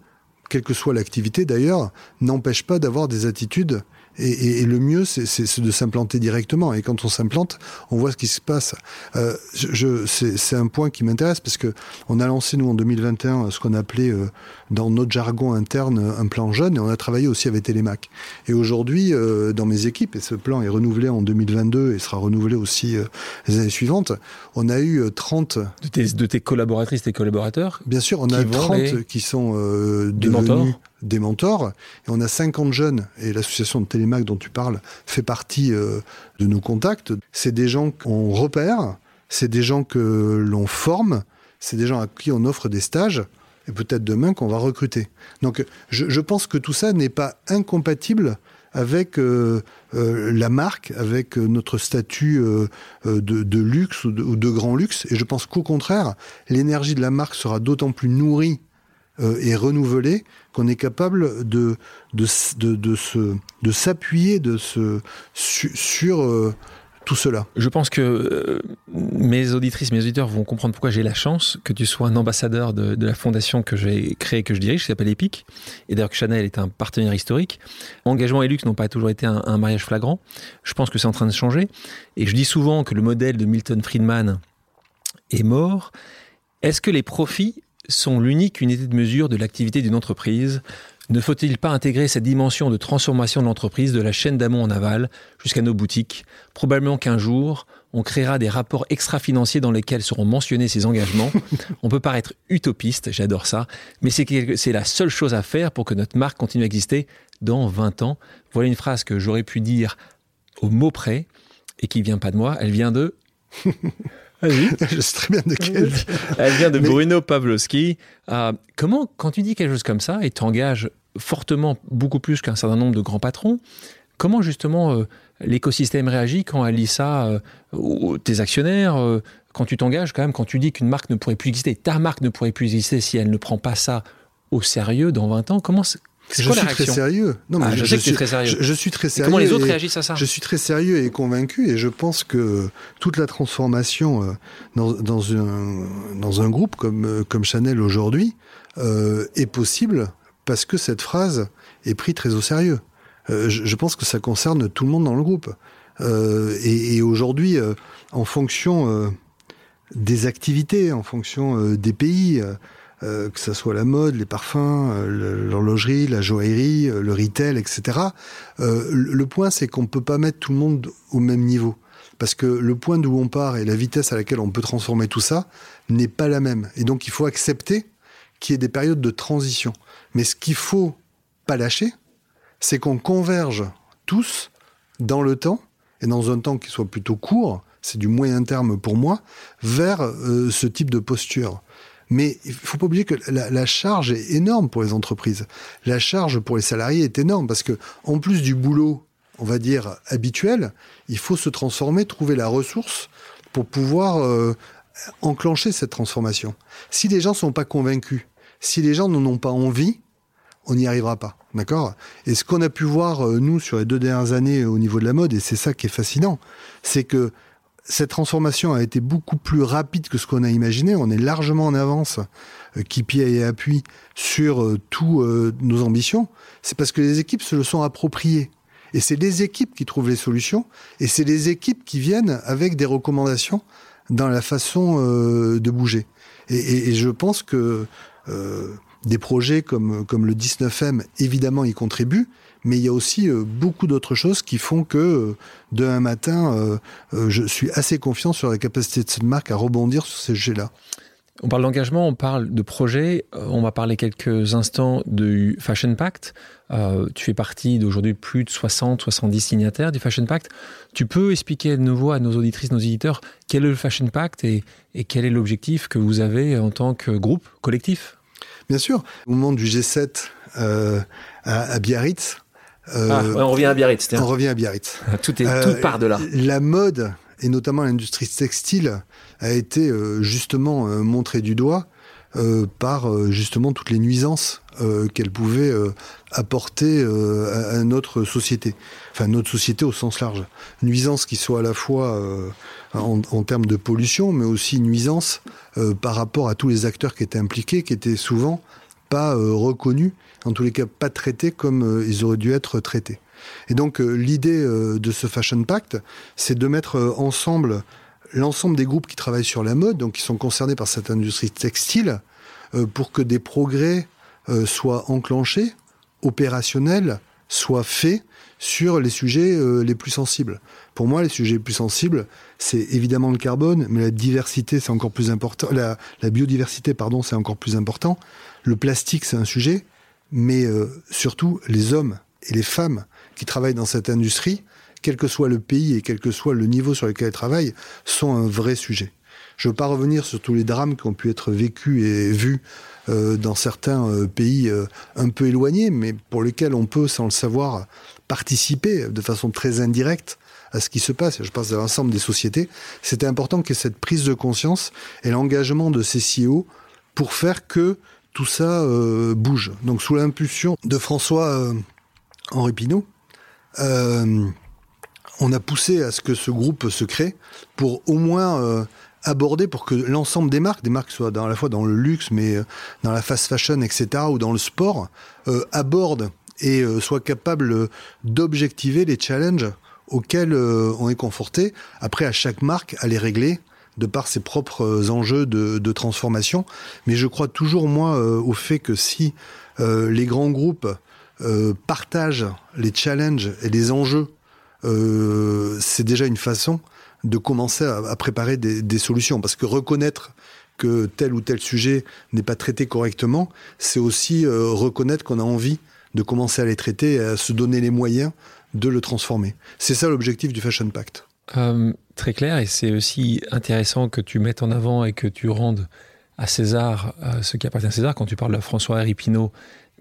Speaker 1: quelle que soit l'activité d'ailleurs, n'empêche pas d'avoir des attitudes et, et, le mieux, c'est de s'implanter directement. Et quand on s'implante, on voit ce qui se passe. Euh, je, c'est un point qui m'intéresse parce que on a lancé nous en 2021 ce qu'on appelait euh, dans notre jargon interne un plan jeune et on a travaillé aussi avec Télémac. Et aujourd'hui, euh, dans mes équipes, et ce plan est renouvelé en 2022 et sera renouvelé aussi euh, les années suivantes, on a eu 30
Speaker 2: de tes, de tes collaboratrices, tes collaborateurs.
Speaker 1: Bien sûr, on a 30 qui sont devenus mentors des mentors. Et on a 50 jeunes, et l'association de Télémac dont tu parles fait partie euh, de nos contacts. C'est des gens qu'on repère, c'est des gens que l'on forme, c'est des gens à qui on offre des stages, et peut-être demain qu'on va recruter. Donc je, pense que tout ça n'est pas incompatible avec euh, euh, la marque, avec notre statut de, luxe ou de, grand luxe. Et je pense qu'au contraire, l'énergie de la marque sera d'autant plus nourrie et renouvelé, qu'on est capable de, de, de, de, se, de s'appuyer de ce, sur, euh, tout cela
Speaker 2: Je pense que euh, mes auditrices, mes auditeurs vont comprendre pourquoi j'ai la chance que tu sois un ambassadeur de, la fondation que j'ai créée, que je dirige, qui s'appelle EPIC. Et d'ailleurs Chanel est un partenaire historique. Engagement et luxe n'ont pas toujours été un mariage flagrant. Je pense que c'est en train de changer. Et je dis souvent que le modèle de Milton Friedman est mort. Est-ce que les profits sont l'unique unité de mesure de l'activité d'une entreprise ne faut-il pas intégrer cette dimension de transformation de l'entreprise de la chaîne d'amont en aval jusqu'à nos boutiques? Probablement qu'un jour, on créera des rapports extra-financiers dans lesquels seront mentionnés ces engagements. on peut paraître utopiste, j'adore ça, mais c'est la seule chose à faire pour que notre marque continue à exister dans 20 ans. Voilà une phrase que j'aurais pu dire au mot près et qui vient pas de moi, elle vient de
Speaker 1: Je sais très bien de quel.
Speaker 2: Elle vient de Bruno Pavlovski. Euh, comment, quand tu dis quelque chose comme ça et t'engages fortement, beaucoup plus qu'un certain nombre de grands patrons, comment justement euh, l'écosystème réagit quand elle lit ça, euh, tes actionnaires, quand tu t'engages quand même, quand tu dis qu'une marque ne pourrait plus exister, ta marque ne pourrait plus exister si elle ne prend pas ça au sérieux dans 20 ans, comment,
Speaker 1: je suis très sérieux.
Speaker 2: Non, mais ah, je, sais que suis, très sérieux.
Speaker 1: Je, suis très sérieux.
Speaker 2: comment les autres réagissent à ça
Speaker 1: Je suis très sérieux et convaincu et je pense que toute la transformation euh, dans, dans, un, dans un groupe comme, euh, comme Chanel aujourd'hui euh, est possible parce que cette phrase est prise très au sérieux. Euh, je, je, pense que ça concerne tout le monde dans le groupe. Euh, et, et aujourd'hui, en fonction des activités, en fonction des pays, euh, que ce soit la mode, les parfums, euh, l'horlogerie, la joaillerie, euh, le retail, etc. le point, c'est qu'on ne peut pas mettre tout le monde au même niveau. Parce que le point d'où on part et la vitesse à laquelle on peut transformer tout ça n'est pas la même. Et donc, il faut accepter qu'il y ait des périodes de transition. Mais ce qu'il faut pas lâcher, c'est qu'on converge tous dans le temps, et dans un temps qui soit plutôt court, c'est du moyen terme pour moi, vers ce type de posture. Mais il faut pas oublier que la, charge est énorme pour les entreprises. La charge pour les salariés est énorme parce que, en plus du boulot, on va dire habituel, il faut se transformer, trouver la ressource pour pouvoir euh, enclencher cette transformation. Si les gens sont pas convaincus, si les gens n'en ont pas envie, on n'y arrivera pas. D'accord? Et ce qu'on a pu voir, euh, nous, sur les deux dernières années au niveau de la mode, et c'est ça qui est fascinant, c'est que cette transformation a été beaucoup plus rapide que ce qu'on a imaginé. On est largement en avance, euh, qui pied et appui, sur euh, tous euh, nos ambitions. C'est parce que les équipes se le sont appropriées. Et c'est les équipes qui trouvent les solutions, et c'est les équipes qui viennent avec des recommandations dans la façon de bouger. Et, et, je pense que des projets comme, comme le 19M, évidemment, y contribuent, mais il y a aussi euh, beaucoup d'autres choses qui font que euh, demain matin, euh, je suis assez confiant sur la capacité de cette marque à rebondir sur ces sujets-là.
Speaker 2: On parle d'engagement, on parle de projet, on va parler quelques instants du Fashion Pact. tu fais partie d'aujourd'hui plus de 60, 70 signataires du Fashion Pact. Tu peux expliquer de nouveau à nos auditrices, nos éditeurs, quel est le Fashion Pact et, quel est l'objectif que vous avez en tant que groupe collectif?
Speaker 1: Bien sûr. Au moment du G7 à Biarritz,
Speaker 2: euh, ah, on revient à Biarritz.
Speaker 1: On revient à Biarritz.
Speaker 2: tout, est, tout euh, part de là.
Speaker 1: La mode, et notamment l'industrie textile, a été euh, justement montrée du doigt par justement toutes les nuisances qu'elle pouvait apporter à, notre société. Enfin, notre société au sens large. Nuisances qui soient à la fois en, en, termes de pollution, mais aussi nuisances par rapport à tous les acteurs qui étaient impliqués, qui étaient souvent pas reconnus en tous les cas pas traités comme euh, ils auraient dû être traités. Et donc euh, l'idée euh, de ce Fashion Pact, c'est de mettre ensemble l'ensemble des groupes qui travaillent sur la mode, donc qui sont concernés par cette industrie textile, pour que des progrès soient enclenchés, opérationnels, soient faits sur les sujets les plus sensibles. Pour moi, les sujets les plus sensibles, c'est évidemment le carbone, mais la diversité, c'est encore plus important. La biodiversité, pardon, c'est encore plus important. Le plastique, c'est un sujet mais euh, surtout les hommes et les femmes qui travaillent dans cette industrie, quel que soit le pays et quel que soit le niveau sur lequel ils travaillent, sont un vrai sujet. Je ne veux pas revenir sur tous les drames qui ont pu être vécus et vus euh, dans certains euh, pays un peu éloignés, mais pour lesquels on peut, sans le savoir, participer de façon très indirecte à ce qui se passe. Je pense à l'ensemble des sociétés. C'était important que cette prise de conscience et l'engagement de ces CEO pour faire que tout ça euh, bouge. Donc sous l'impulsion de François euh, Henri Pinault, euh, on a poussé à ce que ce groupe se crée pour au moins aborder pour que l'ensemble des marques, des marques soient dans, à la fois dans le luxe, mais dans la fast fashion, etc., ou dans le sport, abordent et soient capables d'objectiver les challenges auxquels on est confronté. Après, à chaque marque, à les régler de par ses propres enjeux de, transformation. Mais je crois toujours, moi, euh, au fait que si euh, les grands groupes euh, partagent les challenges et les enjeux, euh, c'est déjà une façon de commencer à, à préparer des, des solutions. Parce que reconnaître que tel ou tel sujet n'est pas traité correctement, c'est aussi euh, reconnaître qu'on a envie de commencer à les traiter et à se donner les moyens de le transformer. C'est ça l'objectif du Fashion Pact.
Speaker 2: Euh, très clair, et c'est aussi intéressant que tu mettes en avant et que tu rendes à César euh, ce qui appartient à César quand tu parles de François-Henri Pinault,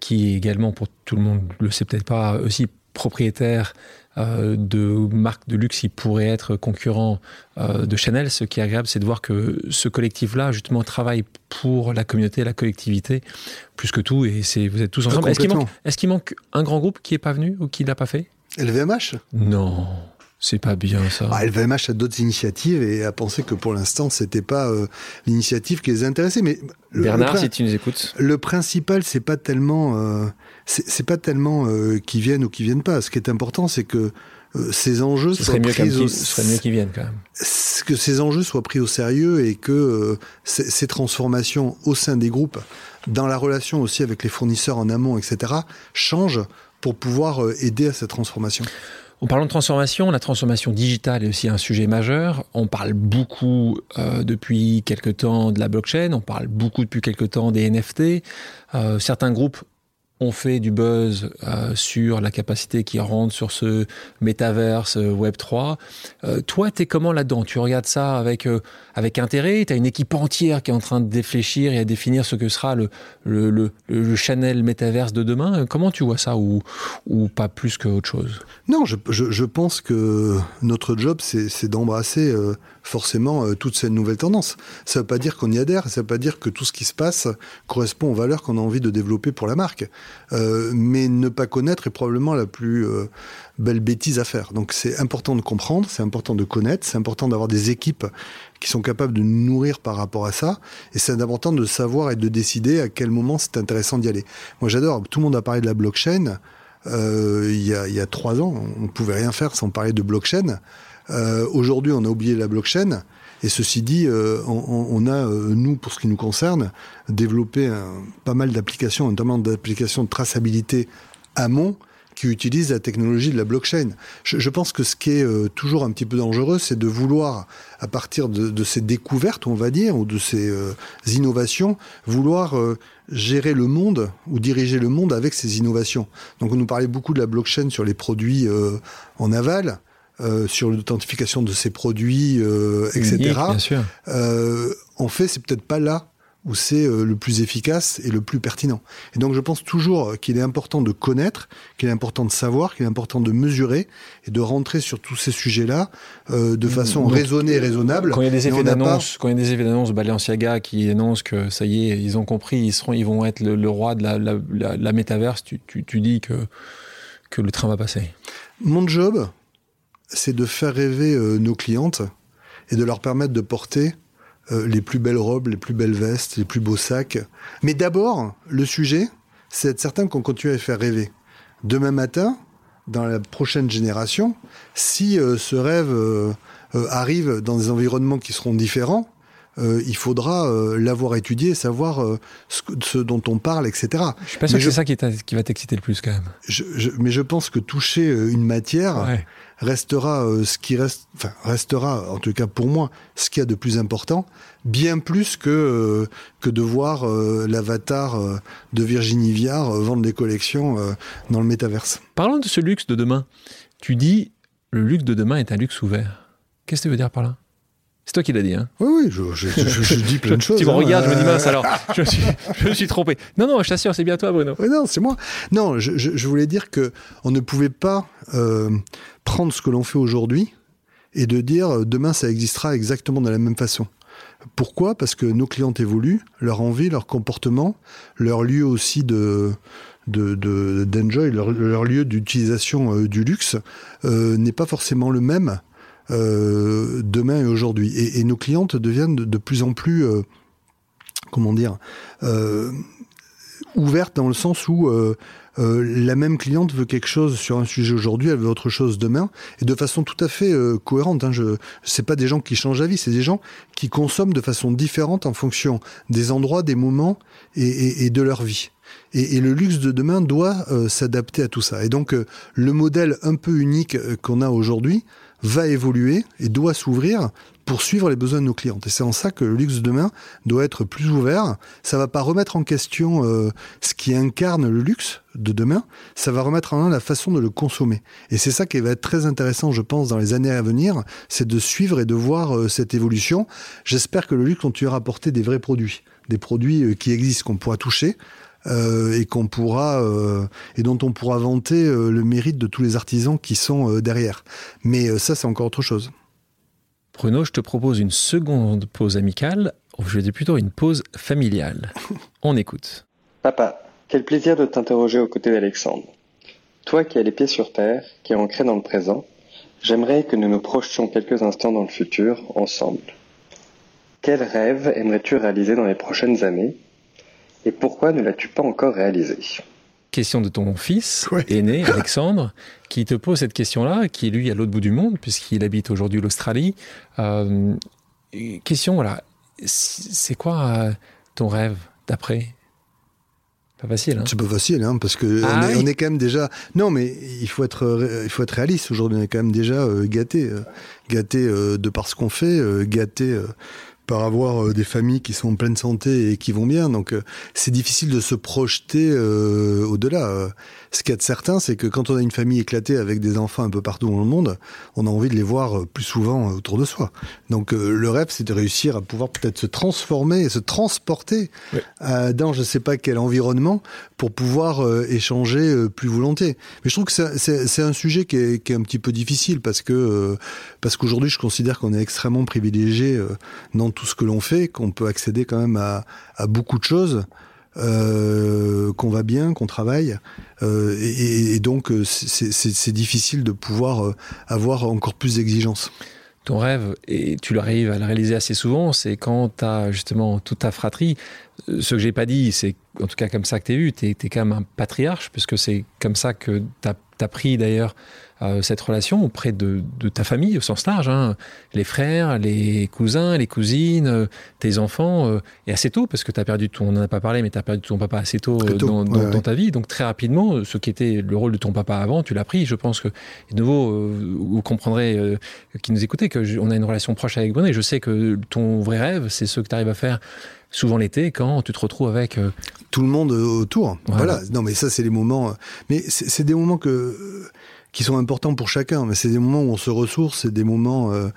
Speaker 2: qui est également, pour tout le monde le sait peut-être pas, aussi propriétaire euh, de marques de luxe qui pourraient être concurrents de Chanel. Ce qui est agréable, c'est de voir que ce collectif-là, justement, travaille pour la communauté, la collectivité, plus que tout, et c'est vous êtes tous ensemble. Est-ce qu'il manque, est qu'il manque un grand groupe qui n'est pas venu ou qui l'a pas fait?
Speaker 1: LVMH
Speaker 2: Non. C'est pas bien ça.
Speaker 1: Ah, LVMH a d'autres initiatives et a pensé que pour l'instant c'était pas euh, l'initiative qui les intéressait. Mais
Speaker 2: le, Bernard, le, si tu nous écoutes,
Speaker 1: le principal c'est pas tellement, euh, c'est pas tellement euh, qu'ils viennent ou qu'ils viennent pas. Ce qui est important, c'est que euh, ces enjeux soient pris au...
Speaker 2: ce serait mieux qu'ils viennent quand même.
Speaker 1: Que ces enjeux soient pris au sérieux et que ces transformations au sein des groupes, dans la relation aussi avec les fournisseurs en amont, etc., changent pour pouvoir aider à cette transformation.
Speaker 2: En parlant de transformation, la transformation digitale est aussi un sujet majeur. On parle beaucoup euh, depuis quelque temps de la blockchain, on parle beaucoup depuis quelque temps des NFT. Euh, certains groupes ont fait du buzz euh, sur la capacité qui rentre sur ce métaverse euh, Web 3. Euh, toi, tu es comment là-dedans? Tu regardes ça avec, avec intérêt? Tu as une équipe entière qui est en train de défléchir et à définir ce que sera le, le, le, Chanel métaverse de demain? Comment tu vois ça ou, ou pas plus qu'autre chose?
Speaker 1: Non, je, je, je, pense que notre job, c'est d'embrasser forcément toute cette nouvelle tendance. Ça ne veut pas dire qu'on y adhère, ça ne veut pas dire que tout ce qui se passe correspond aux valeurs qu'on a envie de développer pour la marque. Euh, mais ne pas connaître est probablement la plus euh, belle bêtise à faire. Donc c'est important de comprendre, c'est important de connaître, c'est important d'avoir des équipes qui sont capables de nous nourrir par rapport à ça, et c'est important de savoir et de décider à quel moment c'est intéressant d'y aller. Moi j'adore, tout le monde a parlé de la blockchain. Euh, il, y a, il y a trois ans, on ne pouvait rien faire sans parler de blockchain. Aujourd'hui, on a oublié la blockchain. Et ceci dit, euh, on, a, euh, nous, pour ce qui nous concerne, développé un, pas mal d'applications, notamment d'applications de traçabilité amont, qui utilisent la technologie de la blockchain. Je, pense que ce qui est euh, toujours un petit peu dangereux, c'est de vouloir, à partir de, ces découvertes, on va dire, ou de ces euh, innovations, vouloir euh, gérer le monde ou diriger le monde avec ces innovations. Donc on nous parlait beaucoup de la blockchain sur les produits euh, en aval. Euh, sur l'authentification de ces produits, euh, etc.
Speaker 2: Unique, bien sûr.
Speaker 1: Euh, en fait, c'est peut-être pas là où c'est euh, le plus efficace et le plus pertinent. Et donc je pense toujours qu'il est important de connaître, qu'il est important de savoir, qu'il est important de mesurer et de rentrer sur tous ces sujets-là euh, de façon donc, raisonnée et raisonnable.
Speaker 2: Quand il y a des effets d'annonce, pas... quand il y a des effets d'annonce, Balenciaga qui annonce que ça y est, ils ont compris, ils seront, ils vont être le, le roi de la, la, la, la métaverse, tu, tu, tu dis que que le train va passer.
Speaker 1: Mon job, c'est de faire rêver euh, nos clientes et de leur permettre de porter euh, les plus belles robes, les plus belles vestes, les plus beaux sacs. Mais d'abord, le sujet, c'est d'être certain qu'on continue à les faire rêver. Demain matin, dans la prochaine génération, si euh, ce rêve euh, arrive dans des environnements qui seront différents, il faudra l'avoir étudié, savoir ce, ce, dont on parle, etc.
Speaker 2: Je suis pas sûr mais que c'est ça qui, qui va t'exciter le plus quand même.
Speaker 1: Je, je, mais je pense que toucher une matière ouais. Restera ce qui reste, enfin restera en tout cas pour moi ce qu'il y a de plus important, bien plus que que de voir l'avatar de Virginie Viard vendre des collections dans le métaverse.
Speaker 2: Parlons de ce luxe de demain. Tu dis le luxe de demain est un luxe ouvert. Qu'est-ce que tu veux dire par là? C'est toi qui l'as dit, hein
Speaker 1: Oui, oui, je, je, je, je dis plein de choses.
Speaker 2: Tu me hein. regardes, je me dis mince, alors, je me suis, je me suis trompé. Non, non, je t'assure, c'est bien toi, Bruno.
Speaker 1: Non, c'est moi. Non, je, voulais dire que on ne pouvait pas euh, prendre ce que l'on fait aujourd'hui et de dire euh, demain ça existera exactement de la même façon. Pourquoi? Parce que nos clients évoluent, leur envie, leur comportement, leur lieu aussi de de d'enjoy, leur, lieu d'utilisation du luxe n'est pas forcément le même demain et aujourd'hui. Et, nos clientes deviennent de, plus en plus, comment dire, ouvertes dans le sens où euh, la même cliente veut quelque chose sur un sujet aujourd'hui, elle veut autre chose demain, et de façon tout à fait euh, cohérente. Hein. Je, c'est pas des gens qui changent d'avis, c'est des gens qui consomment de façon différente en fonction des endroits, des moments et, de leur vie. Et, le luxe de demain doit euh, s'adapter à tout ça. Et donc le modèle un peu unique qu'on a aujourd'hui va évoluer et doit s'ouvrir pour suivre les besoins de nos clientes. Et c'est en ça que le luxe de demain doit être plus ouvert. Ça va pas remettre en question euh, ce qui incarne le luxe de demain, ça va remettre en main la façon de le consommer. Et c'est ça qui va être très intéressant, je pense, dans les années à venir, c'est de suivre et de voir euh, cette évolution. J'espère que le luxe continuera à apporter des vrais produits, des produits euh, qui existent, qu'on pourra toucher. Et qu'on pourra et dont on pourra vanter le mérite de tous les artisans qui sont derrière. Mais ça, c'est encore autre chose.
Speaker 2: Bruno, je te propose une seconde pause amicale, je vais dire plutôt une pause familiale. On écoute.
Speaker 4: Papa, quel plaisir de t'interroger aux côtés d'Alexandre. Toi qui as les pieds sur terre, qui es ancré dans le présent, j'aimerais que nous nous projetions quelques instants dans le futur, ensemble. Quel rêve aimerais-tu réaliser dans les prochaines années et pourquoi ne l'as-tu pas encore réalisé?
Speaker 2: Question de ton fils aîné, Alexandre, qui te pose cette question-là, qui est lui à l'autre bout du monde, puisqu'il habite aujourd'hui l'Australie. Euh, question, voilà, c'est quoi euh, ton rêve d'après? Pas facile. Hein
Speaker 1: c'est pas facile, hein, parce que ah on, est, quand même déjà. Non, mais il faut être, il faut être réaliste. Aujourd'hui, on est quand même déjà euh, gâté, gâté de par ce qu'on fait, gâté par avoir euh, des familles qui sont en pleine santé et qui vont bien. Donc euh, c'est difficile de se projeter euh, au-delà. Ce qu'il y a de certain, c'est que quand on a une famille éclatée avec des enfants un peu partout dans le monde, on a envie de les voir plus souvent autour de soi. Donc le rêve, c'est de réussir à pouvoir peut-être se transformer et se transporter dans je sais pas quel environnement pour pouvoir échanger plus volontiers. Mais je trouve que c'est un sujet qui est, qui est, un petit peu difficile parce que parce qu'aujourd'hui, je considère qu'on est extrêmement privilégié dans tout ce que l'on fait, qu'on peut accéder quand même à, beaucoup de choses, euh, qu'on va bien, qu'on travaille. Euh, et, donc, euh, c'est difficile de pouvoir avoir encore plus d'exigences.
Speaker 2: Ton rêve, et tu arrives à le réaliser assez souvent, c'est quand tu as justement toute ta fratrie. Ce que j'ai pas dit, c'est en tout cas comme ça que tu es vu, tu es, quand même un patriarche, puisque c'est comme ça que tu as, pris d'ailleurs euh, cette relation auprès de, ta famille au sens large, hein. les frères, les cousins, les cousines, euh, tes enfants, euh, et assez tôt, parce que tu as perdu ton, on n'en a pas parlé, mais tu as perdu ton papa assez tôt, dans, ta vie, donc très rapidement, ce qui était le rôle de ton papa avant, tu l'as pris. Je pense que, de nouveau, vous comprendrez, qui nous écoutez, qu'on a une relation proche avec Bruno, et je sais que ton vrai rêve, c'est ce que tu arrives à faire souvent l'été quand tu te retrouves avec
Speaker 1: tout le monde autour. Voilà. Non, mais ça, c'est les moments. Mais c'est des moments que qui sont importants pour chacun. Mais c'est des moments où on se ressource, c'est des moments euh,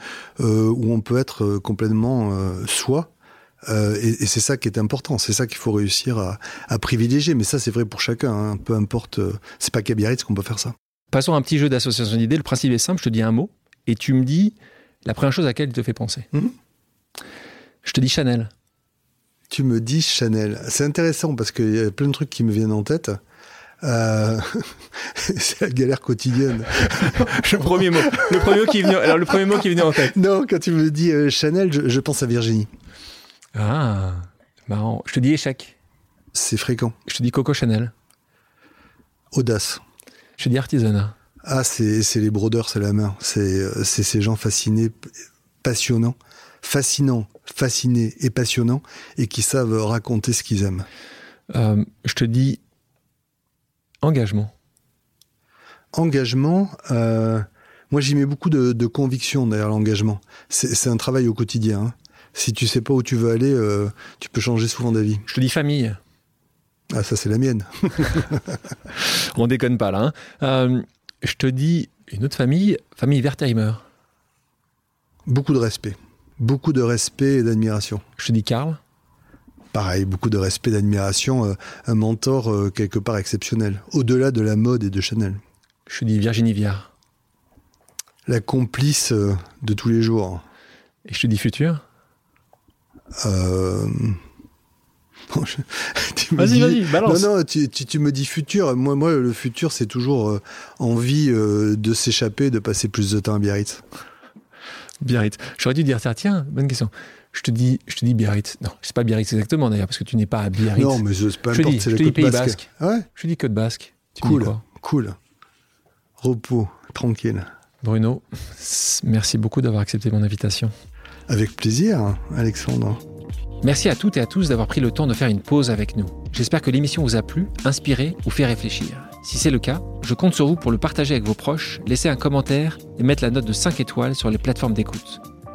Speaker 1: euh, où on peut être euh, complètement soi. et, c'est ça qui est important, c'est ça qu'il faut réussir à, privilégier. Mais ça, c'est vrai pour chacun, hein. peu importe. c'est pas qu'à Biarritz qu'on peut faire ça.
Speaker 2: Passons à un petit jeu d'association d'idées. Le principe est simple, je te dis un mot et tu me dis la première chose à laquelle il te fait penser. Mhm. Je te dis Chanel.
Speaker 1: Tu me dis Chanel. C'est intéressant parce qu'il y a plein de trucs qui me viennent en tête. Euh, c'est la galère quotidienne.
Speaker 2: le premier mot, le premier mot qui est venu, alors le premier mot qui est venu en tête.
Speaker 1: Non, quand tu me dis euh, Chanel, je, pense à Virginie.
Speaker 2: Ah, marrant. Je te dis échec.
Speaker 1: C'est fréquent.
Speaker 2: Je te dis Coco Chanel.
Speaker 1: Audace.
Speaker 2: Je te dis artisanat.
Speaker 1: Ah, c'est les brodeurs, c'est la main. C'est ces gens fascinés, passionnants, fascinants, fascinés et passionnants, et qui savent raconter ce qu'ils aiment.
Speaker 2: Euh, je te dis Engagement.
Speaker 1: Engagement, euh, moi j'y mets beaucoup de, conviction derrière l'engagement. C'est un travail au quotidien. Hein. Si tu sais pas où tu veux aller, euh, tu peux changer souvent d'avis.
Speaker 2: Je te dis famille.
Speaker 1: Ah ça c'est la mienne.
Speaker 2: On déconne pas là. Hein. Euh, je te dis une autre famille, famille Wertheimer.
Speaker 1: Beaucoup de respect. Beaucoup de respect et d'admiration.
Speaker 2: Je te dis Karl
Speaker 1: pareil, beaucoup de respect, d'admiration, euh, un mentor euh, quelque part exceptionnel, au-delà de la mode et de Chanel.
Speaker 2: Je dis Virginie Viard.
Speaker 1: La complice euh, de tous les jours.
Speaker 2: Et je te dis futur? Vas-y, vas-y, balance.
Speaker 1: Non, non, tu, tu, me dis futur. Moi, moi le futur, c'est toujours euh, envie euh, de s'échapper, de passer plus de temps à Biarritz.
Speaker 2: Biarritz. J'aurais dû dire ça. Tiens, bonne question. Je te dis, je te dis Biarritz. Non, c'est pas Biarritz exactement d'ailleurs, parce que tu n'es pas à Biarritz.
Speaker 1: Non, mais c'est pas
Speaker 2: importe,
Speaker 1: c'est
Speaker 2: la
Speaker 1: côte
Speaker 2: Pays
Speaker 1: basque.
Speaker 2: basque. Ouais. Je dis Côte Basque.
Speaker 1: Tu cool, cool. Repos, tranquille.
Speaker 2: Bruno, merci beaucoup d'avoir accepté mon invitation.
Speaker 1: Avec plaisir, Alexandre.
Speaker 2: Merci à toutes et à tous d'avoir pris le temps de faire une pause avec nous. J'espère que l'émission vous a plu, inspiré ou fait réfléchir. Si c'est le cas, je compte sur vous pour le partager avec vos proches, laisser un commentaire et mettre la note de 5 étoiles sur les plateformes d'écoute.